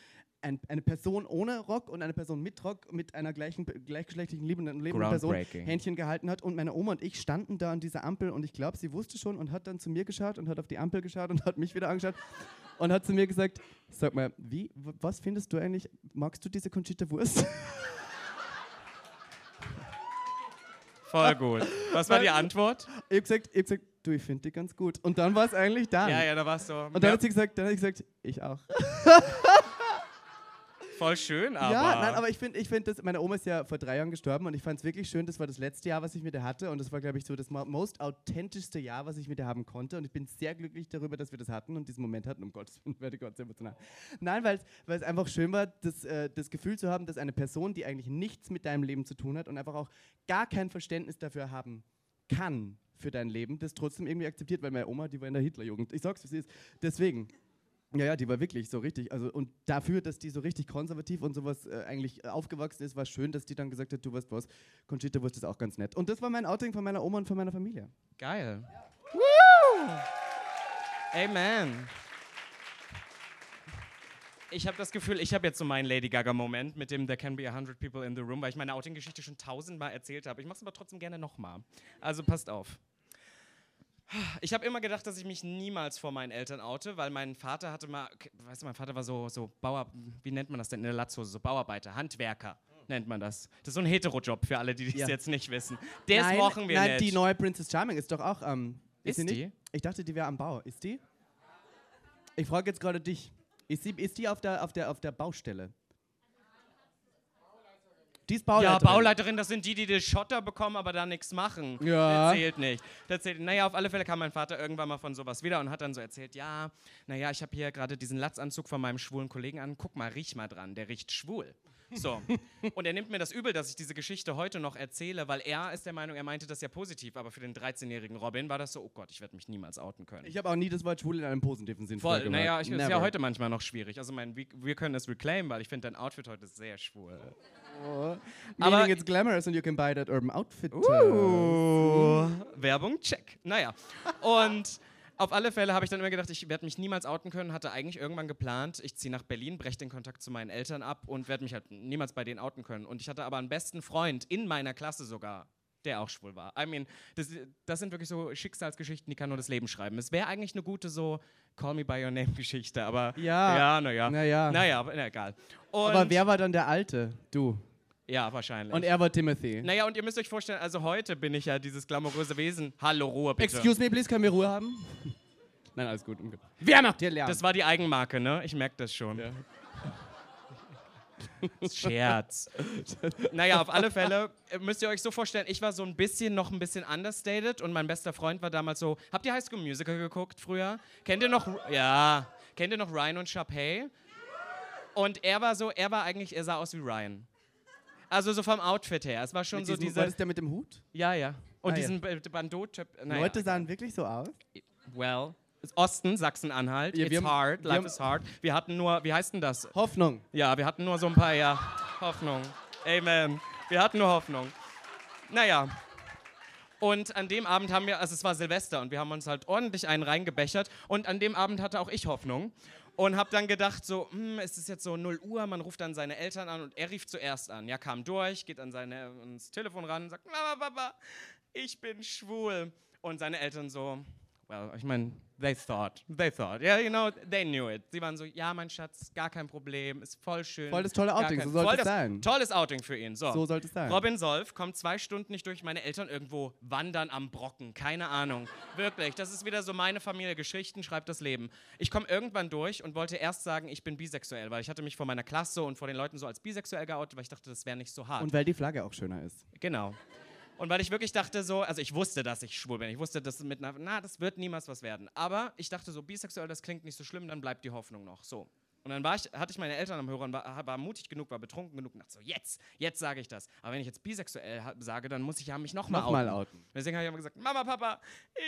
ein, eine Person ohne Rock und eine Person mit Rock mit einer gleichen, gleichgeschlechtlichen liebenden, lebenden Person. Händchen gehalten hat. Und meine Oma und ich standen da an dieser Ampel und ich glaube, sie wusste schon und hat dann zu mir geschaut und hat auf die Ampel geschaut und hat mich wieder angeschaut und hat zu mir gesagt, sag mal, wie, was findest du eigentlich, magst du diese Conchita Wurst? Voll gut. Was war die Antwort? ich habe gesagt, ich hab gesagt, du, ich finde die ganz gut. Und dann war es eigentlich da. Ja, ja, da war es so. Und dann ja, hat sie gesagt, dann hat sie gesagt, ich auch. voll schön, aber. Ja, nein, aber ich finde, ich find das, meine Oma ist ja vor drei Jahren gestorben und ich fand es wirklich schön, das war das letzte Jahr, was ich mit ihr hatte und das war, glaube ich, so das mo- most authentischste Jahr, was ich mit ihr haben konnte und ich bin sehr glücklich darüber, dass wir das hatten und diesen Moment hatten, um Gottes Willen, werde Gott sehr emotional. Nein, weil es einfach schön war, das, äh, das Gefühl zu haben, dass eine Person, die eigentlich nichts mit deinem Leben zu tun hat und einfach auch gar kein Verständnis dafür haben kann für dein Leben, das trotzdem irgendwie akzeptiert, weil meine Oma, die war in der Hitlerjugend. Ich sag's, wie es ist. Deswegen. Ja, ja, die war wirklich so richtig. Also, und dafür, dass die so richtig konservativ und sowas äh, eigentlich äh, aufgewachsen ist, war schön, dass die dann gesagt hat, du weißt was, Conchita Wurst ist auch ganz nett. Und das war mein Outing von meiner Oma und von meiner Familie. Geil. Woo! Amen. Ich habe das Gefühl, ich habe jetzt so meinen Lady Gaga-Moment mit dem There can be a hundred people in the room, weil ich meine Outing-Geschichte schon tausendmal erzählt habe. Ich mache es aber trotzdem gerne nochmal. Also passt auf. Ich habe immer gedacht, dass ich mich niemals vor meinen Eltern oute, weil mein Vater hatte mal, weißt du, mein Vater war so, so Bauer, wie nennt man das denn in der Latzhose? So Bauarbeiter, Handwerker nennt man das. Das ist so ein Heterojob für alle, die das Ja. jetzt nicht wissen. Das nein, brauchen wir nein, nicht. die neue Princess Charming ist doch auch am. Ist sie nicht? die? Ich dachte, die wäre am Bau. Ist die? Ich frage jetzt gerade dich. Ist, sie, ist die auf der, auf, der, auf der Baustelle? Die ist Ja, Bauleiterin. Bauleiterin, das sind die, die den Schotter bekommen, aber da nichts machen. Ja. Das zählt nicht. Das zählt, naja, auf alle Fälle kam mein Vater irgendwann mal von sowas wieder und hat dann so erzählt, ja, naja, ich habe hier gerade diesen Latzanzug von meinem schwulen Kollegen an, guck mal, riech mal dran, der riecht schwul. So. Und er nimmt mir das übel, dass ich diese Geschichte heute noch erzähle, weil er ist der Meinung, er meinte das ja positiv, aber für den 13-jährigen Robin war das so, oh Gott, ich werde mich niemals outen können. Ich habe auch nie das Wort schwul in einem positiven Sinn Voll, naja, ich, ist ja heute manchmal noch schwierig. Also mein, wir, wir können es reclaimen, weil ich finde dein Outfit heute sehr schwul. Meaning Aber- it's glamorous and you can buy that Urban Outfit. Uh, Werbung, check. Naja. Und auf alle Fälle habe ich dann immer gedacht, ich werde mich niemals outen können. Hatte eigentlich irgendwann geplant, ich ziehe nach Berlin, breche den Kontakt zu meinen Eltern ab und werde mich halt niemals bei denen outen können. Und ich hatte aber einen besten Freund in meiner Klasse sogar, der auch schwul war. I mean, das, das sind wirklich so Schicksalsgeschichten, die kann nur das Leben schreiben. Es wäre eigentlich eine gute so Call Me By Your Name Geschichte, aber Ja. ja, naja. Naja. Na, egal. Und, Aber wer war dann der Alte? Du. Ja, wahrscheinlich. Und er war Timothy. naja, und ihr müsst euch vorstellen, also heute bin ich ja dieses glamouröse Wesen. Hallo, Ruhe bitte. Excuse me, please, können wir Ruhe haben? Nein, alles gut. Wer macht hier Lärm? Das war die Eigenmarke, ne? Ich merke das schon. Scherz. naja, auf alle Fälle äh, müsst ihr euch so vorstellen, ich war so ein bisschen, noch ein bisschen understated und mein bester Freund war damals so, habt ihr High School Musical geguckt früher? Kennt ihr noch, ja, kennt ihr noch Ryan und Sharpay? Und er war so, er war eigentlich, er sah aus wie Ryan. Also so vom Outfit her. Es war schon Mit so diese, War das der mit dem Hut? ja, ja. Und Ah, diesen ja. Bandot-Typ, naja. Leute sahen wirklich so aus. Well, Osten, Sachsen-Anhalt. Ja, It's haben- hard, life is hard. Wir hatten nur, wie heißt denn das? Hoffnung. Ja, wir hatten nur so ein paar, ja, Hoffnung. Amen. Wir hatten nur Hoffnung. Naja. Und an dem Abend haben wir, also es war Silvester und wir haben uns halt ordentlich einen reingebechert und an dem Abend hatte auch ich Hoffnung und habe dann gedacht so, hm, es ist jetzt so 0 Uhr, man ruft dann seine Eltern an und er rief zuerst an. Ja, kam durch, geht an seine, ans Telefon ran und sagt, Mama, Papa, ich bin schwul. Und seine Eltern so, well, ich meine, they thought, they thought, yeah, you know, they knew it. Sie waren so, ja, mein Schatz, gar kein Problem, ist voll schön. Voll das tolle Outing, kein- so sollte es sein. Tolles Outing für ihn. So, So sollte es sein. Robin Solf kommt zwei Stunden nicht durch, meine Eltern irgendwo wandern am Brocken, keine Ahnung. Wirklich, das ist wieder so meine Familie, Geschichten schreibt das Leben. Ich komme irgendwann durch und wollte erst sagen, ich bin bisexuell, weil ich hatte mich vor meiner Klasse und vor den Leuten so als bisexuell geoutet, weil ich dachte, das wäre nicht so hart. Und weil die Flagge auch schöner ist. Genau. Und weil ich wirklich dachte so, also ich wusste, dass ich schwul bin. Ich wusste, dass mit einer, na, das wird niemals was werden. Aber ich dachte so, bisexuell, das klingt nicht so schlimm, dann bleibt die Hoffnung noch. So. Und dann war ich, hatte ich meine Eltern am Hörer und war, war mutig genug, war betrunken genug und dachte so, jetzt, jetzt sage ich das. Aber wenn ich jetzt bisexuell sage, dann muss ich ja mich nochmal Nochmal outen. outen. Deswegen habe ich immer gesagt, Mama, Papa,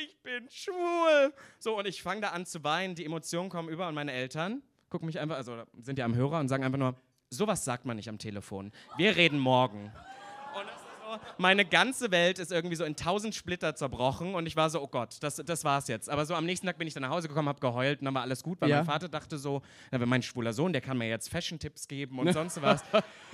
ich bin schwul. So, und ich fange da an zu weinen, die Emotionen kommen über und meine Eltern gucken mich einfach, also sind ja am Hörer und sagen einfach nur, sowas sagt man nicht am Telefon. Wir reden morgen. So, meine ganze Welt ist irgendwie so in tausend Splitter zerbrochen und ich war so, oh Gott, das, das war's jetzt. Aber so am nächsten Tag bin ich dann nach Hause gekommen, habe geheult und dann war alles gut, weil Ja. mein Vater dachte so, na, wenn mein schwuler Sohn, der kann mir jetzt Fashion-Tipps geben und sonst was.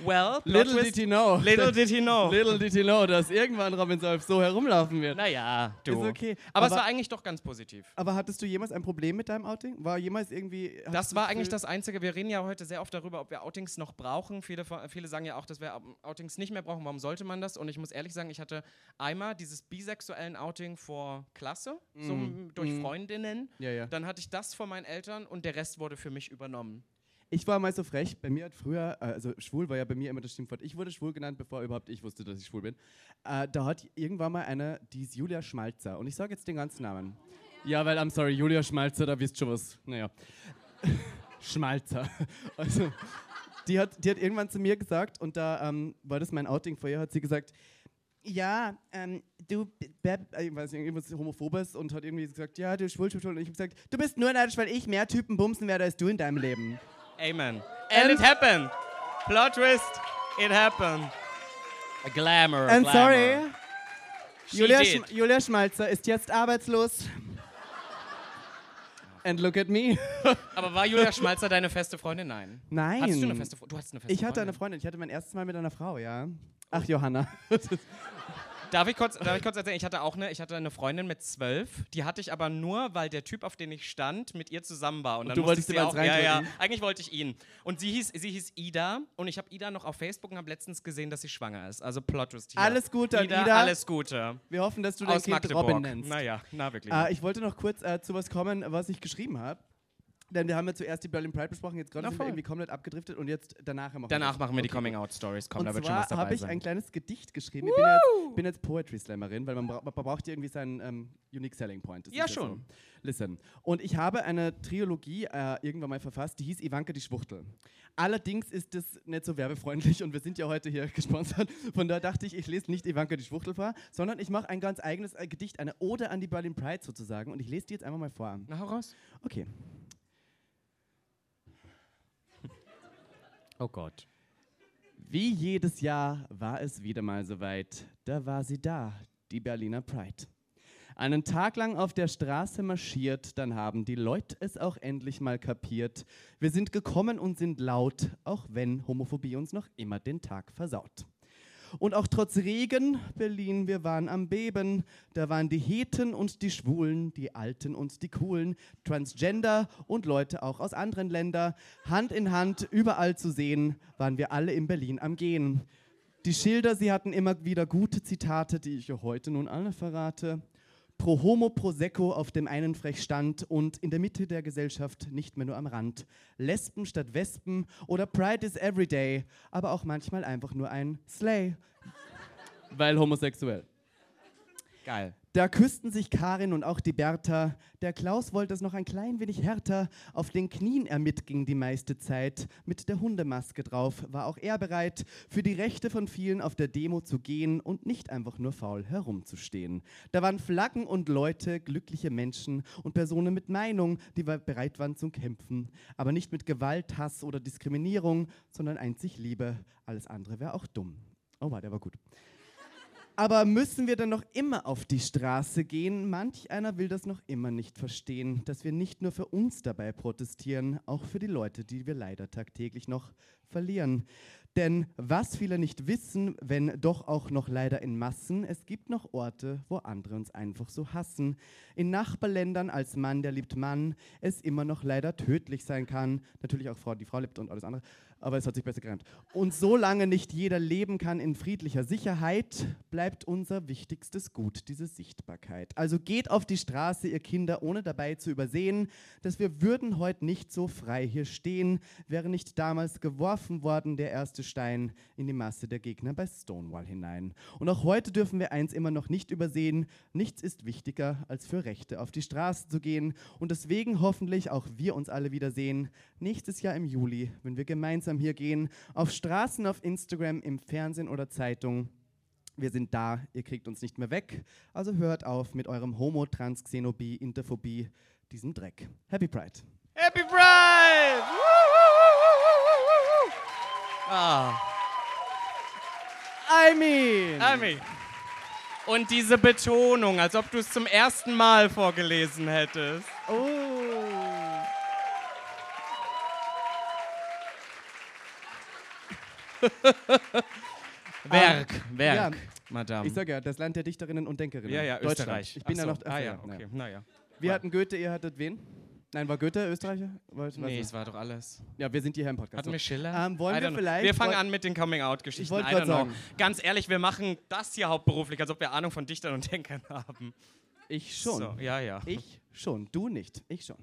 Well, Little did he know. little did he know. Little did he know, dass irgendwann Robin Solf so herumlaufen wird. Naja, du. Ist okay. Aber, es Aber- war eigentlich doch ganz positiv. Aber hattest du jemals ein Problem mit deinem Outing? War jemals irgendwie. Das war eigentlich das Einzige. Wir reden ja heute sehr oft darüber, ob wir Outings noch brauchen. Viele, viele sagen ja auch, dass wir Outings nicht mehr brauchen. Warum sollte man das? Und ich muss ehrlich sagen, ich hatte einmal dieses bisexuellen Outing vor Klasse, so m- durch Freundinnen. Ja, ja. Dann hatte ich das vor meinen Eltern und der Rest wurde für mich übernommen. Ich war mal so frech, bei mir hat früher, äh, also schwul war ja bei mir immer das Stimmwort, ich wurde schwul genannt, bevor überhaupt ich wusste, dass ich schwul bin. Äh, da hat irgendwann mal eine, die ist Julia Schmalzer und ich sage jetzt den ganzen Namen. Ja, weil, I'm sorry, Julia Schmalzer, da wisst schon was. Naja. Schmalzer. Also, die hat, die hat irgendwann zu mir gesagt, und da ähm, war das mein Outing vor ihr, hat sie gesagt, ja, ähm, du, äh, ich weiß nicht, irgendwas Homophobes und hat irgendwie gesagt, ja, du schwul, schwul, schwul. Und ich habe gesagt, du bist nur neidisch, weil ich mehr Typen bumsen werde als du in deinem Leben. Amen. And it happened. Plot twist. It happened. A glamour. And glamour. sorry, Julia. Schm Julia Schmalzer ist jetzt arbeitslos. And look at me. Aber war Julia Schmalzer deine feste Freundin? Nein. Nein. Hattest du eine feste Freundin? Du hattest eine feste Ich hatte Freundin. eine Freundin. Ich hatte mein erstes Mal mit einer Frau, ja. Ach, Johanna. Darf ich, kurz, darf ich kurz erzählen? Ich hatte auch eine, ich hatte eine Freundin mit zwölf. Die hatte ich aber nur, weil der Typ, auf den ich stand, mit ihr zusammen war. Und dann du wolltest sie auch, ja, ja, eigentlich wollte ich ihn. Und sie hieß, sie hieß Ida. Und ich habe Ida noch auf Facebook und habe letztens gesehen, dass sie schwanger ist. Also Plot Twist hier. Alles Gute Ida. Ida. Alles Gute. Wir hoffen, dass du dein Aus Kind Magdeburg. Robin nennst. Naja, na wirklich. Äh, ich wollte noch kurz äh, zu was kommen, was ich geschrieben habe. Denn wir haben ja zuerst die Berlin Pride besprochen, jetzt gerade sind wir irgendwie komplett abgedriftet und jetzt danach machen Danach machen wir die Okay, Coming-out-Stories. Komm, Und da wird schon was dabei habe ich sein. ein kleines Gedicht geschrieben. Ich bin jetzt, bin jetzt Poetry Slammerin, weil man, bra man braucht ja irgendwie seinen ähm, Unique Selling Point. Das Ja, schon. So. Listen. Und ich habe eine Trilogie äh, irgendwann mal verfasst, die hieß Ivanka die Schwuchtel. Allerdings ist das nicht so werbefreundlich und wir sind ja heute hier gesponsert. Von daher dachte ich, ich lese nicht Ivanka die Schwuchtel vor, sondern ich mache ein ganz eigenes äh, Gedicht, eine Ode an die Berlin Pride sozusagen. Und ich lese die jetzt einfach mal vor. Na, hau raus. Okay. Oh Gott. Wie jedes Jahr war es wieder mal soweit. Da war sie da, die Berliner Pride. Einen Tag lang auf der Straße marschiert, dann haben die Leute es auch endlich mal kapiert. Wir sind gekommen und sind laut, auch wenn Homophobie uns noch immer den Tag versaut. Und auch trotz Regen, Berlin, wir waren am Beben. Da waren die Heten und die Schwulen, die Alten und die Coolen, Transgender und Leute auch aus anderen Ländern. Hand in Hand, überall zu sehen, waren wir alle in Berlin am Gehen. Die Schilder, sie hatten immer wieder gute Zitate, die ich euch heute nun alle verrate. Pro Homo Prosecco auf dem einen frech stand und in der Mitte der Gesellschaft nicht mehr nur am Rand. Lesben statt Wespen oder Pride is Everyday, aber auch manchmal einfach nur ein Slay. Weil homosexuell. Geil. Da küssten sich Karin und auch die Bertha. Der Klaus wollte es noch ein klein wenig härter. Auf den Knien er mitging die meiste Zeit. Mit der Hundemaske drauf war auch er bereit, für die Rechte von vielen auf der Demo zu gehen und nicht einfach nur faul herumzustehen. Da waren Flaggen und Leute, glückliche Menschen und Personen mit Meinung, die bereit waren zum Kämpfen. Aber nicht mit Gewalt, Hass oder Diskriminierung, sondern einzig Liebe. Alles andere wäre auch dumm. Oh, war der war gut. Aber müssen wir dann noch immer auf die Straße gehen? Manch einer will das noch immer nicht verstehen, dass wir nicht nur für uns dabei protestieren, auch für die Leute, die wir leider tagtäglich noch verlieren. Denn was viele nicht wissen, wenn doch auch noch leider in Massen, es gibt noch Orte, wo andere uns einfach so hassen. In Nachbarländern als Mann, der liebt Mann, es immer noch leider tödlich sein kann. Natürlich auch Frau, die Frau liebt und alles andere aber es hat sich besser gereimt. Und solange nicht jeder leben kann in friedlicher Sicherheit, bleibt unser wichtigstes Gut diese Sichtbarkeit. Also geht auf die Straße, ihr Kinder, ohne dabei zu übersehen, dass wir würden heute nicht so frei hier stehen, wäre nicht damals geworfen worden der erste Stein in die Masse der Gegner bei Stonewall hinein. Und auch heute dürfen wir eins immer noch nicht übersehen, nichts ist wichtiger, als für Rechte auf die Straße zu gehen. Und deswegen hoffentlich auch wir uns alle wiedersehen, nächstes Jahr im Juli, wenn wir gemeinsam gemeinsam hier gehen. Auf Straßen, auf Instagram, im Fernsehen oder Zeitung. Wir sind da, ihr kriegt uns nicht mehr weg. Also hört auf mit eurem Homo, Trans, Xenobie, Interphobie, diesem Dreck. Happy Pride. Happy Pride! Ah. I mean. I mean. Und diese Betonung, als ob du es zum ersten Mal vorgelesen hättest. Oh. Werk, Werk, ja, Madame. Ich sag ja, das Land der Dichterinnen und Denkerinnen. Ja, ja, Deutschland. Österreich. Ich bin Ach ja so. noch. Ah, ja, okay. Naja. Wir hatten Goethe, ihr hattet wen? Nein, war Goethe Österreicher? War, Nee, es war doch alles. ja, wir sind hierher im Podcast. Hatten wir Schiller? Ähm, wollen wir vielleicht- Wir fangen an mit den Coming-out-Geschichten. Ich wollte sagen. Ganz ehrlich, wir machen das hier hauptberuflich, als ob wir Ahnung von Dichtern und Denkern haben. Ich schon. So, ja, ja. Ich schon. Du nicht. Ich schon.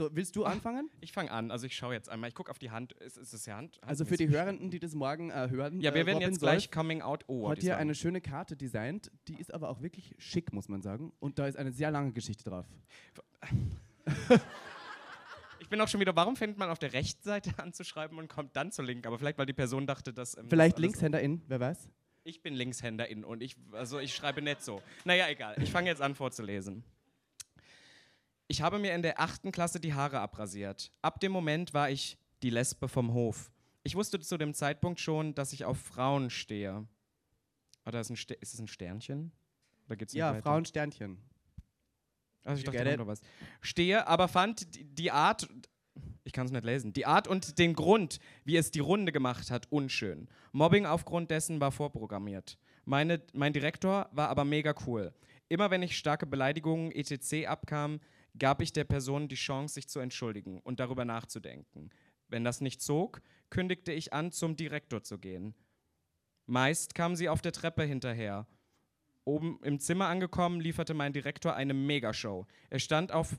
So, willst du anfangen? Ich fange an. Also ich schaue jetzt einmal. Ich gucke auf die Hand. Ist, ist es ja Hand? Also für die Hörenden, die das morgen äh, hören. Ja, wir äh, werden jetzt gleich Solf Coming-out. Oh, hat die ist hier eine schöne Karte designt. Die ist aber auch wirklich schick, muss man sagen. Und da ist eine sehr lange Geschichte drauf. Ich bin auch schon wieder, warum fängt man auf der rechten Seite an zu schreiben und kommt dann zur linken? Aber vielleicht, weil die Person dachte, dass. ähm, Vielleicht das Linkshänderin, wer weiß? Ich bin Linkshänderin und ich, also ich schreibe nicht so. Naja, egal. Ich fange jetzt an vorzulesen. Ich habe mir in der achten Klasse die Haare abrasiert. Ab dem Moment war ich die Lesbe vom Hof. Ich wusste zu dem Zeitpunkt schon, dass ich auf Frauen stehe. Oder ist, ein Ste ist es ein Sternchen? Oder gibt's Ja? Frauensternchen. Also ich You dachte, noch was. Stehe, aber fand die, die Art, ich kann es nicht lesen, die Art und den Grund, wie es die Runde gemacht hat, unschön. Mobbing aufgrund dessen war vorprogrammiert. Meine, mein Direktor war aber mega cool. Immer wenn ich starke Beleidigungen etc. abkam, gab ich der Person die Chance, sich zu entschuldigen und darüber nachzudenken. Wenn das nicht zog, kündigte ich an, zum Direktor zu gehen. Meist kam sie auf der Treppe hinterher. Oben im Zimmer angekommen, lieferte mein Direktor eine Megashow. Er stand auf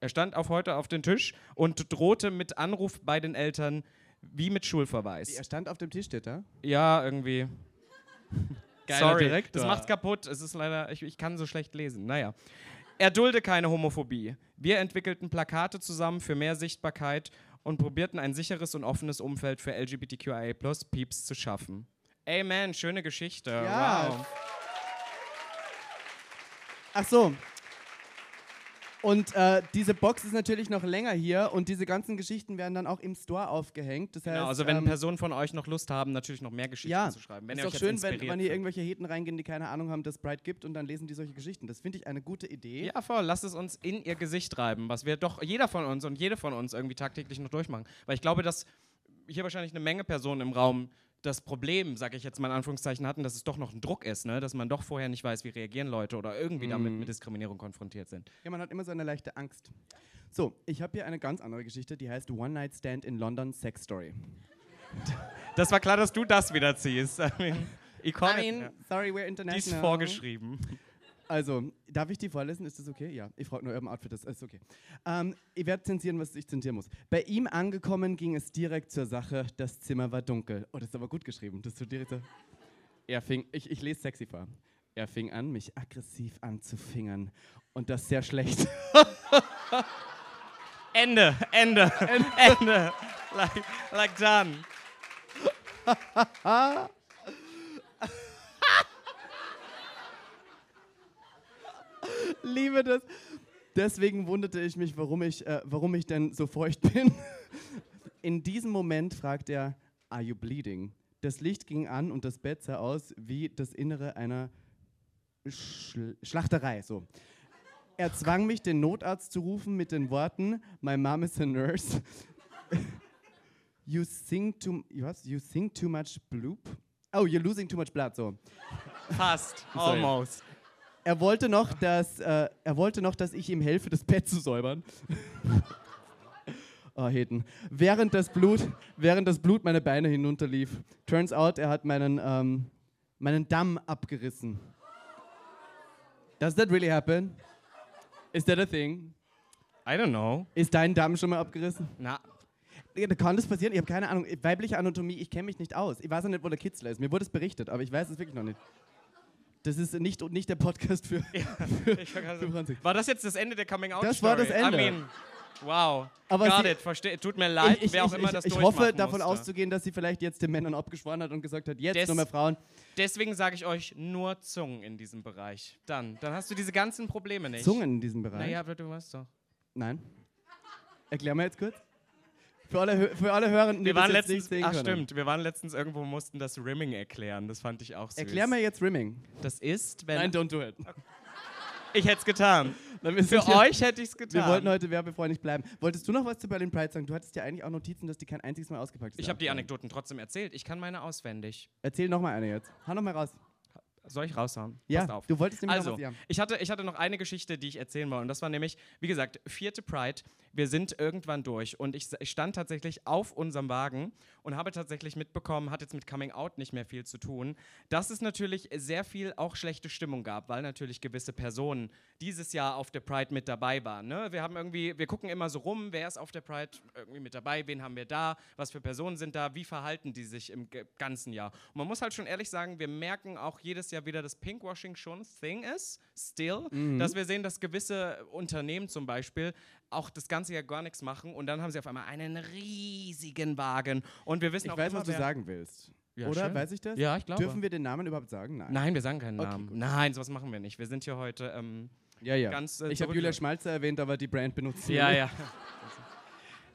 er stand auf heute auf den Tisch und drohte mit Anruf bei den Eltern wie mit Schulverweis. Er stand auf dem Tisch, steht da. Ja, irgendwie. Geiler Sorry, Direktor. das macht's kaputt. Es ist leider, ich, ich kann so schlecht lesen. Naja. Er dulde keine Homophobie. Wir entwickelten Plakate zusammen für mehr Sichtbarkeit und probierten ein sicheres und offenes Umfeld für LGBTQIA Peeps zu schaffen. Amen, schöne Geschichte. Ja. Wow. Ach so. Und äh, diese Box ist natürlich noch länger hier und diese ganzen Geschichten werden dann auch im Store aufgehängt. Das heißt, Genau, also wenn ähm, Personen von euch noch Lust haben, natürlich noch mehr Geschichten ja, zu schreiben. Wenn ist doch schön, wenn, wenn hier irgendwelche Heten reingehen, die keine Ahnung haben, dass Pride gibt und dann lesen die solche Geschichten. Das finde ich eine gute Idee. Ja, voll. Lasst es uns in ihr Gesicht reiben, was wir doch jeder von uns und jede von uns irgendwie tagtäglich noch durchmachen. Weil ich glaube, dass hier wahrscheinlich eine Menge Personen im Raum das Problem, sage ich jetzt mal in Anführungszeichen, hatten, dass es doch noch ein Druck ist, ne? dass man doch vorher nicht weiß, wie reagieren Leute oder irgendwie damit Mhm. mit Diskriminierung konfrontiert sind. Ja, man hat immer so eine leichte Angst. So, ich habe hier eine ganz andere Geschichte, die heißt One Night Stand in London Sex Story. Das war klar, dass du das wieder ziehst. I mean, Iconic. Sorry, we're die international. ist vorgeschrieben. Also, darf ich die vorlesen? Ist das okay? Ja, ich frage nur Urban Outfit, das ist okay. Ähm, ich werde zensieren, was ich zensieren muss. Bei ihm angekommen ging es direkt zur Sache, das Zimmer war dunkel. Oh, das ist aber gut geschrieben. Das so direkt so. Er fing, ich, ich lese sexy vor. Er fing an, mich aggressiv anzufingern. Und das sehr schlecht. Ende, Ende, Ende. Like, like done. Liebe das. Deswegen wunderte ich mich, warum ich, äh, warum ich denn so feucht bin. In diesem Moment fragt er, Are you bleeding? Das Licht ging an und das Bett sah aus wie das Innere einer Schl Schlachterei. So. Er zwang mich, den Notarzt zu rufen mit den Worten, My mom is a nurse. You sing too, was? You sing too much bloop? Oh, you're losing too much blood, so. Fast. Almost. Er wollte noch, dass, äh, er wollte noch, dass ich ihm helfe, das Bett zu säubern. oh, Heden. Während das Blut, während das Blut meine Beine hinunterlief. Turns out, er hat meinen, ähm, meinen Damm abgerissen. Does that really happen? Is that a thing? I don't know. Ist dein Damm schon mal abgerissen? Na, Kann das passieren? Ich habe keine Ahnung. Weibliche Anatomie, ich kenne mich nicht aus. Ich weiß auch nicht, wo der Kitzler ist. Mir wurde es berichtet, aber ich weiß es wirklich noch nicht. Das ist nicht, nicht der Podcast für, für vergaß- Franzi. war das jetzt das Ende der Coming Out Das war das Story? Ende. I mean, wow. Aber Got sie- it. Versteh, tut mir leid, ich, ich, wer auch ich, immer das ich hoffe, davon musste. auszugehen, dass sie vielleicht jetzt den Männern abgeschworen hat und gesagt hat, jetzt Des- nur mehr Frauen. Deswegen sage ich euch nur Zungen in diesem Bereich. Dann, dann hast du diese ganzen Probleme nicht. Zungen in diesem Bereich. Naja, aber du weißt doch. Nein. Erklär mal jetzt kurz. Für alle, für alle Hörenden, die Wir das waren nicht letztens, sehen ach können. stimmt, wir waren letztens irgendwo, mussten das Rimming erklären. Das fand ich auch süß. Erklär mal jetzt Rimming. Das ist, wenn Nein, don't do it. ich hätte es getan. Für sind euch hätte ich es getan. Wir wollten heute werbefreundlich bleiben. Wolltest du noch was zu Berlin Pride sagen? Du hattest ja eigentlich auch Notizen, dass die kein einziges Mal ausgepackt ich habe die. Anekdoten trotzdem erzählt. Ich kann meine auswendig. Erzähl noch mal eine jetzt. Hau noch mal raus. Soll ich raushauen? Ja, Passt auf. du wolltest nämlich Also, noch was, ich hatte, ich hatte noch eine Geschichte, die ich erzählen wollte. Und das war nämlich, wie gesagt, vierte Pride. Wir sind irgendwann durch. Und ich, ich stand tatsächlich auf unserem Wagen und habe tatsächlich mitbekommen, hat jetzt mit Coming Out nicht mehr viel zu tun, dass es natürlich sehr viel auch schlechte Stimmung gab, weil natürlich gewisse Personen dieses Jahr auf der Pride mit dabei waren. Ne? Wir haben irgendwie, wir gucken immer so rum, wer ist auf der Pride irgendwie mit dabei, wen haben wir da, was für Personen sind da, wie verhalten die sich im ganzen Jahr. Und man muss halt schon ehrlich sagen, wir merken auch jedes Jahr wieder, dass Pinkwashing schon ein Thing ist, still, dass wir sehen, dass gewisse Unternehmen zum Beispiel auch das ganze Jahr gar nichts machen und dann haben sie auf einmal einen riesigen Wagen und wir wissen Ich auch weiß, immer, was du sagen willst. Ja, Oder? schön. Weiß ich das? Ja, ich glaube. Dürfen wir den Namen überhaupt sagen? Nein. Nein, wir sagen keinen Okay, Namen. gut. Nein, sowas machen wir nicht. Wir sind hier heute ähm, Ja, ja. ganz äh, ich habe Julia Schmalzer erwähnt, aber die Brand benutzt sie Ja, ja.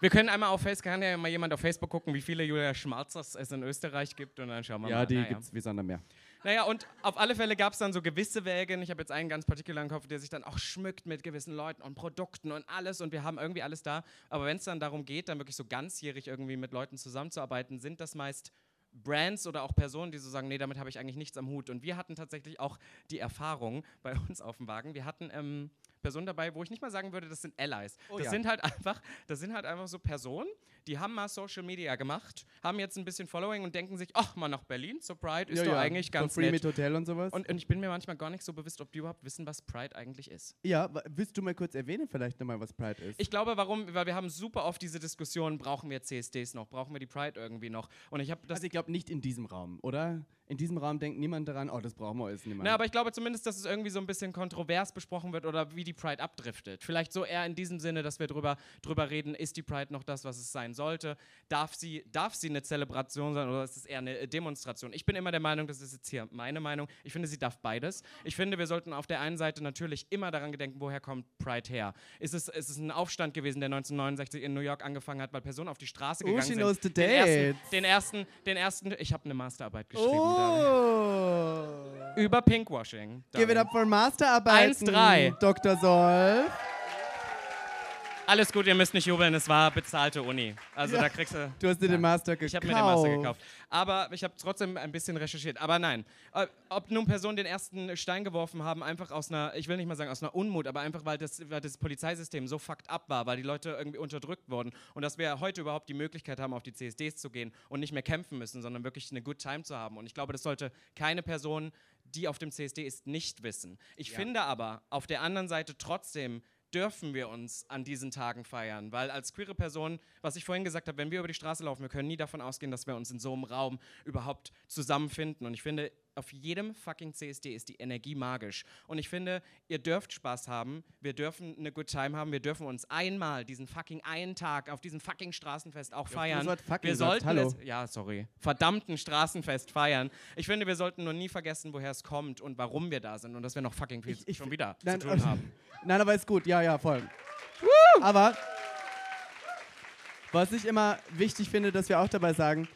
Wir können einmal auf Facebook, kann ja mal jemand auf Facebook gucken, wie viele Julia Schmalzers es in Österreich gibt und dann schauen wir Ja, mal. die naja. gibt's wie Sand am Meer. Naja, und auf alle Fälle gab es dann so gewisse Wägen. Ich habe jetzt einen ganz partikularen Kopf, der sich dann auch schmückt mit gewissen Leuten und Produkten und alles und wir haben irgendwie alles da. Aber wenn es dann darum geht, dann wirklich so ganzjährig irgendwie mit Leuten zusammenzuarbeiten, sind das meist Brands oder auch Personen, die so sagen, nee, damit habe ich eigentlich nichts am Hut. Und wir hatten tatsächlich auch die Erfahrung bei uns auf dem Wagen. Wir hatten ähm, Personen dabei, wo ich nicht mal sagen würde, das sind Allies. das Oh ja. sind halt einfach, das sind halt einfach so Personen, die haben mal Social Media gemacht, haben jetzt ein bisschen Following und denken sich, ach mal nach Berlin zur Pride ist ja, doch ja. eigentlich ganz For free nett. mit Hotel und sowas. Und, und ich bin mir manchmal gar nicht so bewusst, ob die überhaupt wissen, was Pride eigentlich ist. ja, willst du mal kurz erwähnen, vielleicht nochmal, was Pride ist? Ich glaube, warum? Weil wir haben super oft diese Diskussion, brauchen wir CSDs noch, brauchen wir die Pride irgendwie noch? Und ich habe das. also ich glaube nicht in diesem Raum, oder? In diesem Raum denkt niemand daran, oh, das brauchen wir nicht mehr. Na, aber ich glaube zumindest, dass es irgendwie so ein bisschen kontrovers besprochen wird oder wie die Pride abdriftet. Vielleicht so eher in diesem Sinne, dass wir drüber, drüber reden, ist die Pride noch das, was es sein sollte? Darf sie, darf sie eine Zelebration sein oder ist es eher eine äh, Demonstration? Ich bin immer der Meinung, das ist jetzt hier meine Meinung, ich finde, sie darf beides. Ich finde, wir sollten auf der einen Seite natürlich immer daran gedenken, woher kommt Pride her? Ist es, ist es ein Aufstand gewesen, der 1969 in New York angefangen hat, weil Personen auf die Straße Oh, gegangen she sind? den, ersten, den ersten, den ersten, ich habe eine Masterarbeit geschrieben. Darin. Über Pinkwashing. Give it up for Masterarbeiten, 1-3. Dr. Solf. Alles gut, ihr müsst nicht jubeln, es war bezahlte Uni. Also Ja. da kriegst du. Du hast dir den Master gekauft. Ich habe mir den Master gekauft. Aber ich habe trotzdem ein bisschen recherchiert. Aber nein, äh, ob nun Personen den ersten Stein geworfen haben, einfach aus einer, ich will nicht mal sagen aus einer Unmut, aber einfach weil das, weil das Polizeisystem so fucked up war, weil die Leute irgendwie unterdrückt wurden und dass wir heute überhaupt die Möglichkeit haben, auf die CSDs zu gehen und nicht mehr kämpfen müssen, sondern wirklich eine good time zu haben. Und ich glaube, das sollte keine Person, die auf dem CSD ist, nicht wissen. Ich finde aber auf der anderen Seite trotzdem dürfen wir uns an diesen Tagen feiern, weil als queere Person, was ich vorhin gesagt habe, wenn wir über die Straße laufen, wir können nie davon ausgehen, dass wir uns in so einem Raum überhaupt zusammenfinden. Und ich finde, auf jedem fucking CSD ist die Energie magisch. Und ich finde, ihr dürft Spaß haben, wir dürfen eine good time haben, wir dürfen uns einmal diesen fucking einen Tag auf diesem fucking Straßenfest auch feiern. das Wort fucking wir sollten hallo. es, ja, sorry, verdammten Straßenfest feiern. Ich finde, wir sollten nur nie vergessen, woher es kommt und warum wir da sind und dass wir noch fucking viel Ich- ich- schon wieder Nein, zu tun haben. Nein, aber ist gut. Ja, ja, voll. Aber was ich immer wichtig finde, dass wir auch dabei sagen,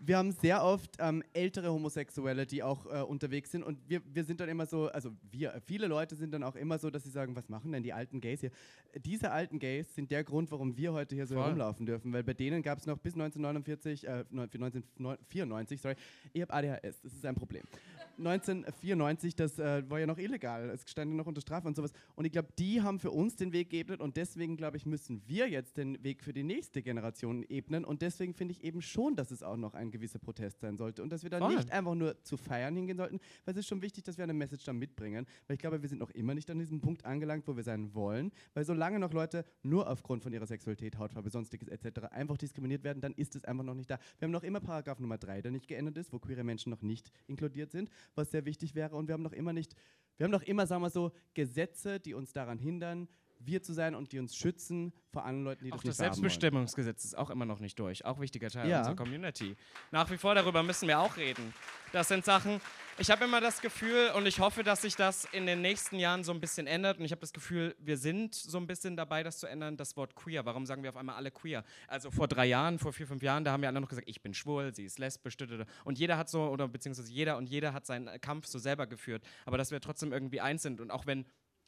wir haben sehr oft ähm, ältere Homosexuelle, die auch äh, unterwegs sind und wir, wir sind dann immer so, also wir, viele Leute sind dann auch immer so, dass sie sagen, was machen denn die alten Gays hier? Diese alten Gays sind der Grund, warum wir heute hier so Voll. herumlaufen dürfen, weil bei denen gab es noch bis 1949, äh, neun- 1994, sorry, ich habe ADHS, das ist ein Problem. 1994, das äh, war ja noch illegal, es stand ja noch unter Strafe und sowas. Und ich glaube, die haben für uns den Weg geebnet und deswegen, glaube ich, müssen wir jetzt den Weg für die nächste Generation ebnen. Und deswegen finde ich eben schon, dass es auch noch ein gewisser Protest sein sollte und dass wir da Voll. nicht einfach nur zu feiern hingehen sollten, weil es ist schon wichtig, dass wir eine Message da mitbringen. Weil ich glaube, wir sind noch immer nicht an diesem Punkt angelangt, wo wir sein wollen. Weil solange noch Leute nur aufgrund von ihrer Sexualität, Hautfarbe, sonstiges etc. einfach diskriminiert werden, dann ist es einfach noch nicht da. Wir haben noch immer Paragraph Nummer 3, der nicht geändert ist, wo queere Menschen noch nicht inkludiert sind, was sehr wichtig wäre. Und wir haben noch immer nicht, wir haben noch immer, sagen wir so, Gesetze, die uns daran hindern, wir zu sein und die uns schützen vor anderen Leuten, die Auch das das. Selbstbestimmungsgesetz ist auch immer noch nicht durch. Auch wichtiger Teil Ja. unserer Community. Nach wie vor darüber müssen wir auch reden. Das sind Sachen, ich habe immer das Gefühl und ich hoffe, dass sich das in den nächsten Jahren so ein bisschen ändert. Und ich habe das Gefühl, wir sind so ein bisschen dabei, das zu ändern, das Wort queer. Warum sagen wir auf einmal alle queer? Also vor drei Jahren, vor vier, fünf Jahren, da haben wir alle noch gesagt, ich bin schwul, sie ist lesbisch. Und jeder hat so, oder beziehungsweise jeder und jeder hat seinen Kampf so selber geführt. Aber dass wir trotzdem irgendwie eins sind. Und auch wenn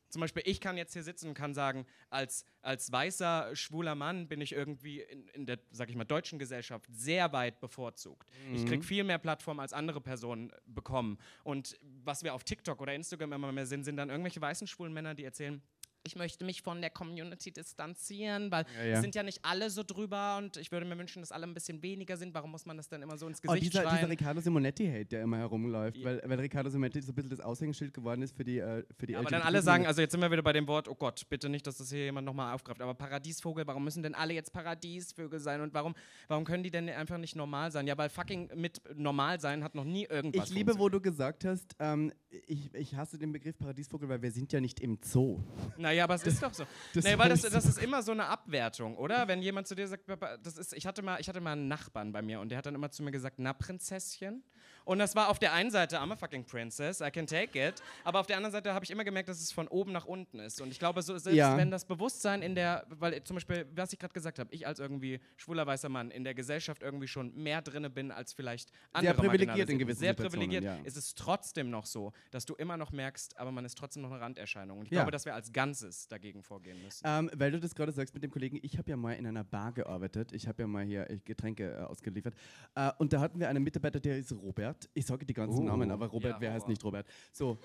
zum Beispiel, ich kann jetzt hier sitzen und kann sagen, als, als weißer, schwuler Mann bin ich irgendwie in, in der, sag ich mal, deutschen Gesellschaft sehr weit bevorzugt. Ich kriege viel mehr Plattform als andere Personen bekommen. Und was wir auf TikTok oder Instagram immer mehr sehen, sind dann irgendwelche weißen, schwulen Männer, die erzählen, ich möchte mich von der Community distanzieren, weil Ja, ja. es sind ja nicht alle so drüber und ich würde mir wünschen, dass alle ein bisschen weniger sind. Warum muss man das dann immer so ins Oh, Gesicht dieser, dieser schreien? Riccardo Simonetti-Hate, der immer herumläuft, Ja. weil, weil Riccardo Simonetti so ein bisschen das Aushängeschild geworden ist für die, äh, für die Aber dann alle sagen, also jetzt sind wir wieder bei dem Wort, oh Gott, bitte nicht, dass das hier jemand nochmal aufgreift, aber Paradiesvogel, warum müssen denn alle jetzt Paradiesvögel sein und warum, warum können die denn einfach nicht normal sein? Ja, weil fucking mit normal sein hat noch nie irgendwas Ich liebe, wo du gesagt hast, ähm, ich, ich hasse den Begriff Paradiesvogel, weil wir sind ja nicht im Zoo. Naja, aber es ist doch so. das nee, weil das, das ist immer so eine Abwertung, oder? Wenn jemand zu dir sagt, das ist, ich hatte mal, ich hatte mal einen Nachbarn bei mir und der hat dann immer zu mir gesagt, na Prinzesschen. Und das war auf der einen Seite, I'm a fucking princess, I can take it. Aber auf der anderen Seite habe ich immer gemerkt, dass es von oben nach unten ist. Und ich glaube, so, selbst Ja. wenn das Bewusstsein in der, weil äh, zum Beispiel, was ich gerade gesagt habe, ich als irgendwie schwuler weißer Mann in der Gesellschaft irgendwie schon mehr drinne bin als vielleicht andere privilegiert Marginale in gewissen Sehr privilegiert. ja. Ist es trotzdem noch so, dass du immer noch merkst, aber man ist trotzdem noch eine Randerscheinung. Und ich Ja. glaube, dass wir als Ganzes dagegen vorgehen müssen. Ähm, weil du das gerade sagst mit dem Kollegen, ich habe ja mal in einer Bar gearbeitet. Ich habe ja mal hier äh, Getränke äh, ausgeliefert. Äh, und da hatten wir einen Mitarbeiter, der ist Robert. Ich sage die ganzen Oh. Namen, aber Robert, Ja, wer heißt Robert. nicht Robert? So.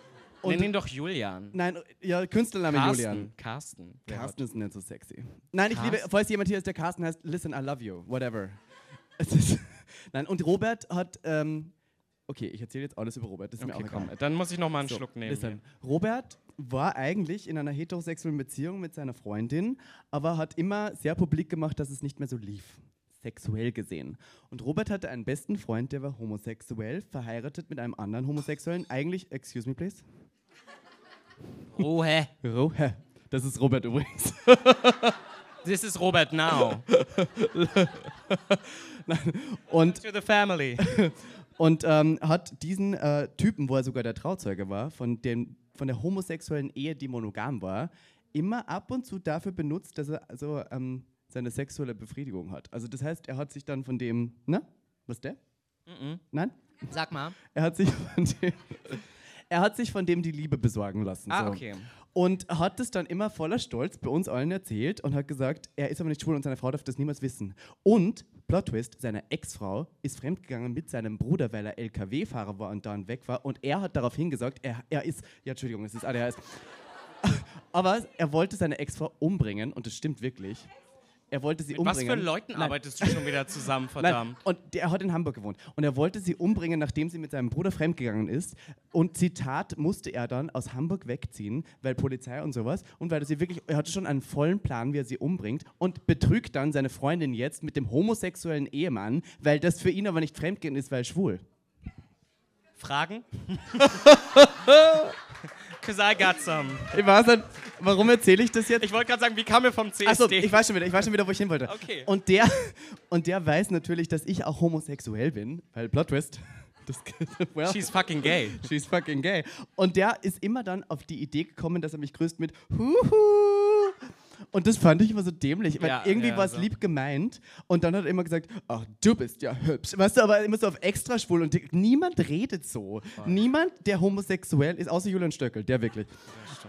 Nenn Und, ihn doch Julian. nein, ja, Künstlername Julian. Carsten. Carsten. Carsten ist nicht so sexy. Nein, ich liebe, Carsten? falls jemand hier ist, der Carsten heißt, listen, I love you, whatever. Ist, nein, und Robert hat, ähm, okay, ich erzähle jetzt alles über Robert, das ist mir Okay, auch komm, egal. dann muss ich noch mal einen So, Schluck nehmen. listen. Robert war eigentlich in einer heterosexuellen Beziehung mit seiner Freundin, aber hat immer sehr publik gemacht, dass es nicht mehr so lief. Sexuell gesehen. Und Robert hatte einen besten Freund, der war homosexuell, verheiratet mit einem anderen Homosexuellen. Eigentlich, excuse me please. Ruhe. Ro hä? das ist Robert übrigens. This is Robert now. Und to the family. Und ähm, hat diesen äh, Typen, wo er sogar der Trauzeuge war, von, dem, von der homosexuellen Ehe, die monogam war, immer ab und zu dafür benutzt, dass er also, ähm, seine sexuelle Befriedigung hat. Also das heißt, er hat sich dann von dem, ne? Was der? Nein? Sag mal. Er hat sich von dem, er hat sich von dem die Liebe besorgen lassen. Ah, so. okay. Und hat es dann immer voller Stolz bei uns allen erzählt und hat gesagt, er ist aber nicht schwul und seine Frau darf das niemals wissen. Und, Plot Twist, seine Ex-Frau ist fremdgegangen mit seinem Bruder, weil er LKW-Fahrer war und dann weg war. Und er hat daraufhin gesagt, er, er ist, ja Entschuldigung, es ist ADHS. aber er wollte seine Ex-Frau umbringen und das stimmt wirklich. Er wollte sie Mit was umbringen. für Leuten Nein. arbeitest du schon wieder zusammen, Nein, verdammt? und der, er hat in Hamburg gewohnt. Und er wollte sie umbringen, nachdem sie mit seinem Bruder fremdgegangen ist. Und Zitat musste er dann aus Hamburg wegziehen, weil Polizei und sowas. Und weil er sie wirklich, er hatte schon einen vollen Plan, wie er sie umbringt. Und betrügt dann seine Freundin jetzt mit dem homosexuellen Ehemann, weil das für ihn aber nicht fremdgehen ist, weil er schwul. Fragen? Cause I got some. Ich weiß nicht, warum erzähle ich das jetzt? Ich wollte gerade sagen, wie kam er vom CSD? Achso, ich weiß schon wieder, ich weiß schon wieder, wo ich hin wollte. Okay. Und der, und der weiß natürlich, dass ich auch homosexuell bin, weil Plot Twist. Das, well, She's fucking gay. She's fucking gay. Und der ist immer dann auf die Idee gekommen, dass er mich grüßt mit Huhu. Und das fand ich immer so dämlich, weil Ja, irgendwie ja, war es so. lieb gemeint und dann hat er immer gesagt, ach, du bist ja hübsch. Weißt du, aber immer so auf extra schwul und die, niemand redet so. Niemand, der homosexuell ist, außer Julian Stöckel, der wirklich.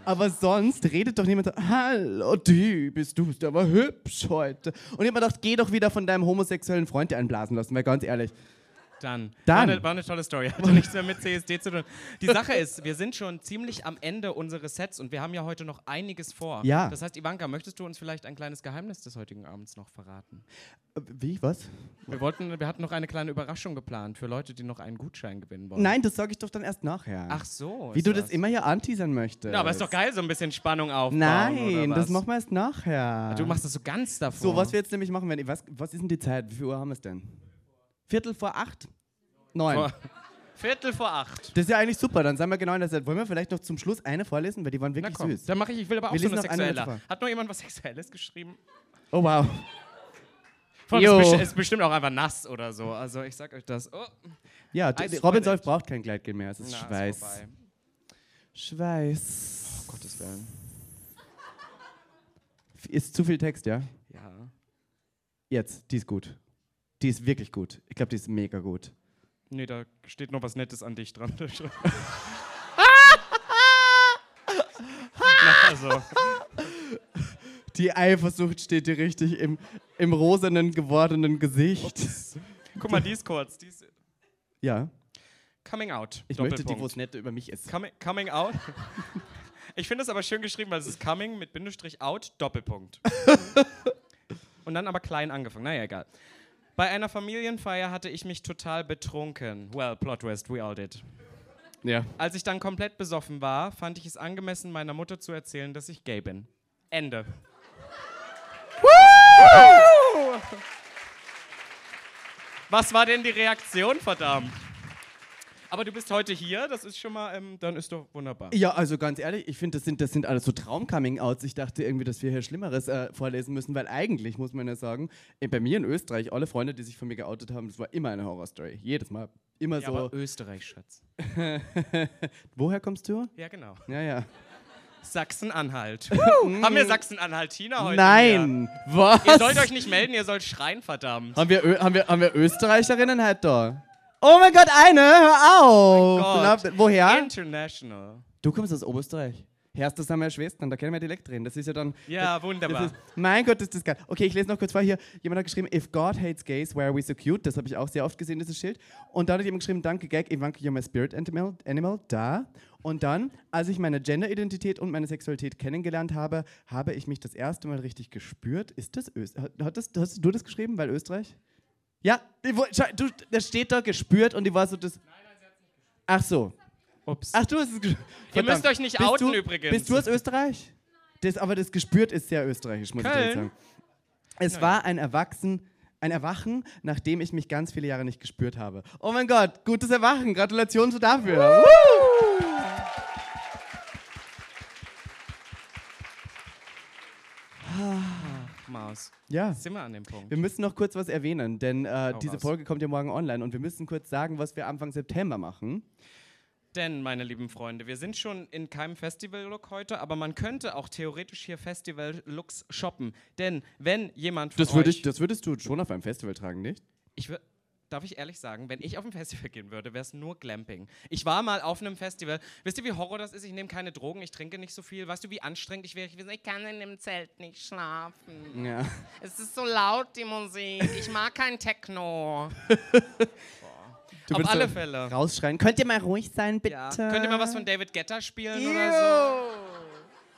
Aber sonst redet doch niemand so, hallo, du bist, du bist aber hübsch heute. Und ich hab mir gedacht, geh doch wieder von deinem homosexuellen Freund dir einblasen lassen, weil ganz ehrlich. Dann. Dann. War, eine, war eine tolle Story. Hatte nichts mehr mit CSD zu tun. Die Sache ist, wir sind schon ziemlich am Ende unseres Sets und wir haben ja heute noch einiges vor. Ja. Das heißt, Ivanka, möchtest du uns vielleicht ein kleines Geheimnis des heutigen Abends noch verraten? Äh, Wie, was? Wir, wollten, wir hatten noch eine kleine Überraschung geplant für Leute, die noch einen Gutschein gewinnen wollen. Nein, das sage ich doch dann erst nachher. Ach so. Wie du das immer hier anteasern möchtest. Ja, aber ist doch geil, so ein bisschen Spannung aufbauen. Nein, das machen wir erst nachher. Du machst das so ganz davor. So, was wir jetzt nämlich machen werden, was, was ist denn die Zeit? Wie viel Uhr haben wir es denn? Viertel vor acht? Neun. Vor- Viertel vor acht. Das ist ja eigentlich super, dann sind wir genau in der Zeit. Wollen wir vielleicht noch zum Schluss eine vorlesen, weil die waren Na wirklich komm, süß. dann mache ich, ich will aber auch Wir so eine eine sexuelle. vor. Hat noch jemand was Sexuelles geschrieben? Oh wow. Allem ist, ist bestimmt auch einfach nass oder so. Also ich sag euch das. Oh, Ja, Robin. Solf braucht kein Gleitgel mehr, es ist na, ist Schweiß. vorbei. Schweiß. Oh, Gottes Willen. Ist zu viel Text, ja? Ja. Jetzt, die ist gut. Die ist wirklich gut. Ich glaube, die ist mega gut. Nee, da steht noch was Nettes an dich dran. Na, also. Die Eifersucht steht dir richtig im, im rosanen gewordenen Gesicht. Guck mal, die ist kurz. Die ist Ja, Coming Out. ich möchte die, wo es nett über mich ist. Coming, coming Out. Ich finde es aber schön geschrieben, weil es ist Coming mit Bindestrich Out, Doppelpunkt. Und dann aber klein angefangen. Naja, egal. Bei einer Familienfeier hatte ich mich total betrunken. Well, plot twist, we all did. Ja. Als ich dann komplett besoffen war, fand ich es angemessen, meiner Mutter zu erzählen, dass ich gay bin. Ende. Was war denn die Reaktion, verdammt? Aber du bist heute hier, das ist schon mal, ähm, dann ist doch wunderbar. Ja, also ganz ehrlich, ich finde, das sind, das sind alles so Traum-Coming-Outs. Ich dachte irgendwie, dass wir hier Schlimmeres äh, vorlesen müssen, weil eigentlich, muss man ja sagen, äh, bei mir in Österreich, alle Freunde, die sich von mir geoutet haben, das war immer eine Horrorstory. Jedes Mal. Immer Ja, so. aber Österreich, Schatz. Woher kommst du? Ja, genau. Ja, ja. Sachsen-Anhalt. Haben wir Sachsen-Anhaltiner heute? Nein! Was? Hier? Ihr sollt euch nicht melden, ihr sollt schreien, verdammt. haben, wir, Ö haben, wir, haben wir Österreicherinnen heute da? Oh mein Gott, eine! Hör auf! Gott. Na, woher? International. Du kommst aus Oberösterreich. Herst, das sind meine Schwestern, da können wir direkt reden. Das ist ja dann. Ja, das, wunderbar. Das ist, mein Gott, ist das geil. Okay, ich lese noch kurz vor hier. Jemand hat geschrieben, if God hates gays, why are we so cute? Das habe ich auch sehr oft gesehen, dieses Schild. Und dann hat jemand geschrieben, danke Gag, Ivanka, you're my spirit animal, animal. Da. Und dann, als ich meine Genderidentität und meine Sexualität kennengelernt habe, habe ich mich das erste Mal richtig gespürt. Ist das Österreich? Hat das, hast du das geschrieben, weil Österreich? Ja, die wo- schau, du, das steht da gespürt und die war so das. Ach so. Ups. Ach, du hast es gespürt. Ihr müsst euch nicht Bist outen du, übrigens. Bist du aus Österreich? Das, aber das gespürt ist sehr österreichisch, muss ich Köln? dir sagen. Es war ein Erwachsen, ein Erwachen, nachdem ich mich ganz viele Jahre nicht gespürt habe. Oh mein Gott, gutes Erwachen. Gratulation dafür. Woo! Maus. Ja. Sind wir an dem Punkt. Wir müssen noch kurz was erwähnen, denn äh, diese raus. Folge kommt ja morgen online und wir müssen kurz sagen, was wir Anfang September machen. Denn, meine lieben Freunde, wir sind schon in keinem Festival-Look heute, aber man könnte auch theoretisch hier Festival-Looks shoppen. Denn wenn jemand von Das, würde euch... ich, das würdest du schon auf einem Festival tragen, nicht? Ich wür- Darf ich ehrlich sagen, wenn ich auf ein Festival gehen würde, wäre es nur Glamping. Ich war mal auf einem Festival. Wisst ihr, wie Horror das ist? Ich nehme keine Drogen, ich trinke nicht so viel. Weißt du, wie anstrengend ich wäre? Ich, ich kann in dem Zelt nicht schlafen. Ja. Es ist so laut, die Musik. Ich mag kein Techno. Du Auf alle Fälle. Rausschreien. Könnt ihr mal ruhig sein, bitte? Ja. Könnt ihr mal was von David Guetta spielen oder Ew.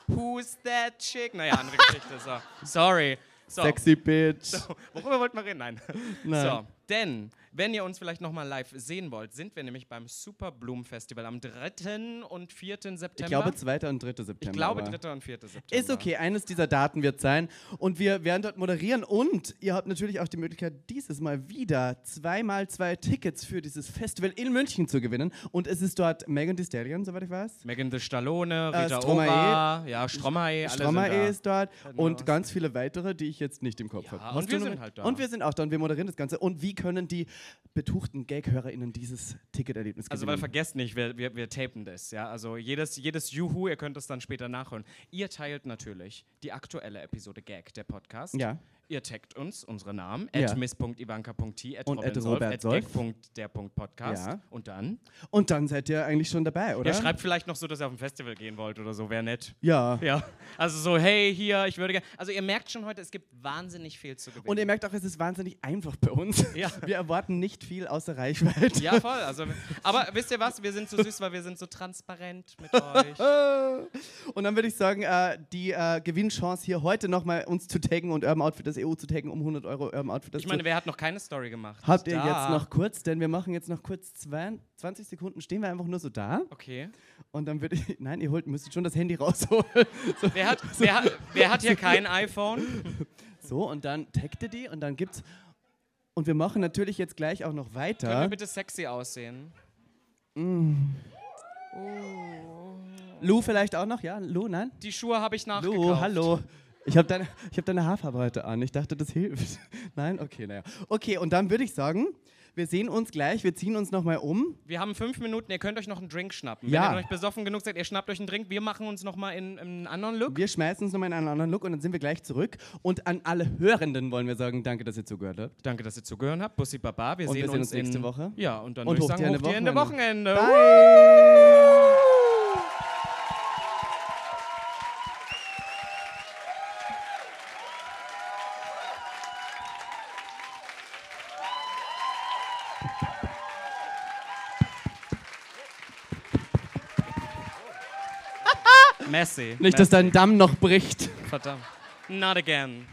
so? Who's that chick? Naja, andere Geschichte. So. Sorry. So. Sexy Bitch. So, worüber wollten wir reden? Nein. Nein. So, denn, wenn ihr uns vielleicht nochmal live sehen wollt, sind wir nämlich beim Super Bloom Festival am 3. und 4. September. Ich glaube 2. und 3. September. Ich glaube aber- 3. und 4. September. Ist okay, eines dieser Daten wird sein. Und wir werden dort moderieren. Und ihr habt natürlich auch die Möglichkeit, dieses Mal wieder zweimal zwei Tickets für dieses Festival in München zu gewinnen. Und es ist dort Megan Thee Stallion, soweit ich weiß. Megan Thee Stallone, Äh, Rita Stromae. Ora, ja, Stromae, Stromae da. ist dort Genau. und ganz viele weitere, die ich jetzt nicht im Kopf Ja, habe. und wir sind halt da. Und wir sind auch da und wir moderieren das Ganze. Und wie können die betuchten Gag-HörerInnen dieses Ticketerlebnis Also, gewinnen? weil vergesst nicht, wir, wir, wir tapen das, ja. Also jedes, jedes Juhu, ihr könnt es dann später nachholen. Ihr teilt natürlich die aktuelle Episode Gag, der Podcast. Ja. Ihr taggt uns unsere Namen, Ja. at miss.ivanka.t, at Und at robinsolf, Robert at Solf. gag.der.podcast. Ja. Und dann? Und dann seid ihr eigentlich schon dabei, oder? Ja, schreibt vielleicht noch so, dass ihr auf ein Festival gehen wollt oder so, wäre nett. Ja. Ja, also so, hey, hier, ich würde gerne. Also ihr merkt schon heute, es gibt wahnsinnig viel zu gewinnen. Und ihr merkt auch, es ist wahnsinnig einfach bei uns. Ja. Wir erwarten nicht viel außer Reichweite. ja, voll. Also, aber wisst ihr was? Wir sind so süß, weil wir sind so transparent mit euch. Und dann würde ich sagen, äh, die äh, Gewinnchance hier heute nochmal uns zu taggen und Urban Outfitters EU zu taggen um 100 Euro Urban Outfitters Ich meine, wer hat noch keine Story gemacht? Habt ihr Da. jetzt noch kurz, denn wir machen jetzt noch kurz zwei, 20 Sekunden, stehen wir einfach nur so da Okay. und dann würde ich, nein, ihr holt, müsstet schon das Handy rausholen. So, Wer hat, wer, hat, wer hat hier kein iPhone? so und dann taggt ihr die und dann gibt's, und wir machen natürlich jetzt gleich auch noch Können wir weiter. bitte sexy aussehen? Lou vielleicht auch noch, ja? Lou, nein? Die Schuhe habe ich nachgekauft. Lou, hallo. Ich habe deine, ich hab deine Haarfarbe heute an. Ich dachte, das hilft. Nein? Okay, naja. Okay, und dann würde ich sagen, wir sehen uns gleich, wir ziehen uns nochmal um. Wir haben fünf Minuten, ihr könnt euch noch einen Drink schnappen. Ja. Wenn ihr nicht besoffen genug seid, ihr schnappt euch einen Drink. Wir machen uns nochmal in, in einen anderen Look. Wir schmeißen uns nochmal in einen anderen Look und dann sind wir gleich zurück. Und an alle Hörenden wollen wir sagen, danke, dass ihr zugehört habt. Danke, dass ihr zugehört habt. Bussi Baba. Wir Und sehen wir sehen uns uns nächste in, Woche. Ja, und dann Und würde ich sagen, hoch die Hände Wochenende. Wochenende. Bye! Messi. Nicht, dass Messi. dein Damm noch bricht. Verdammt. Not again.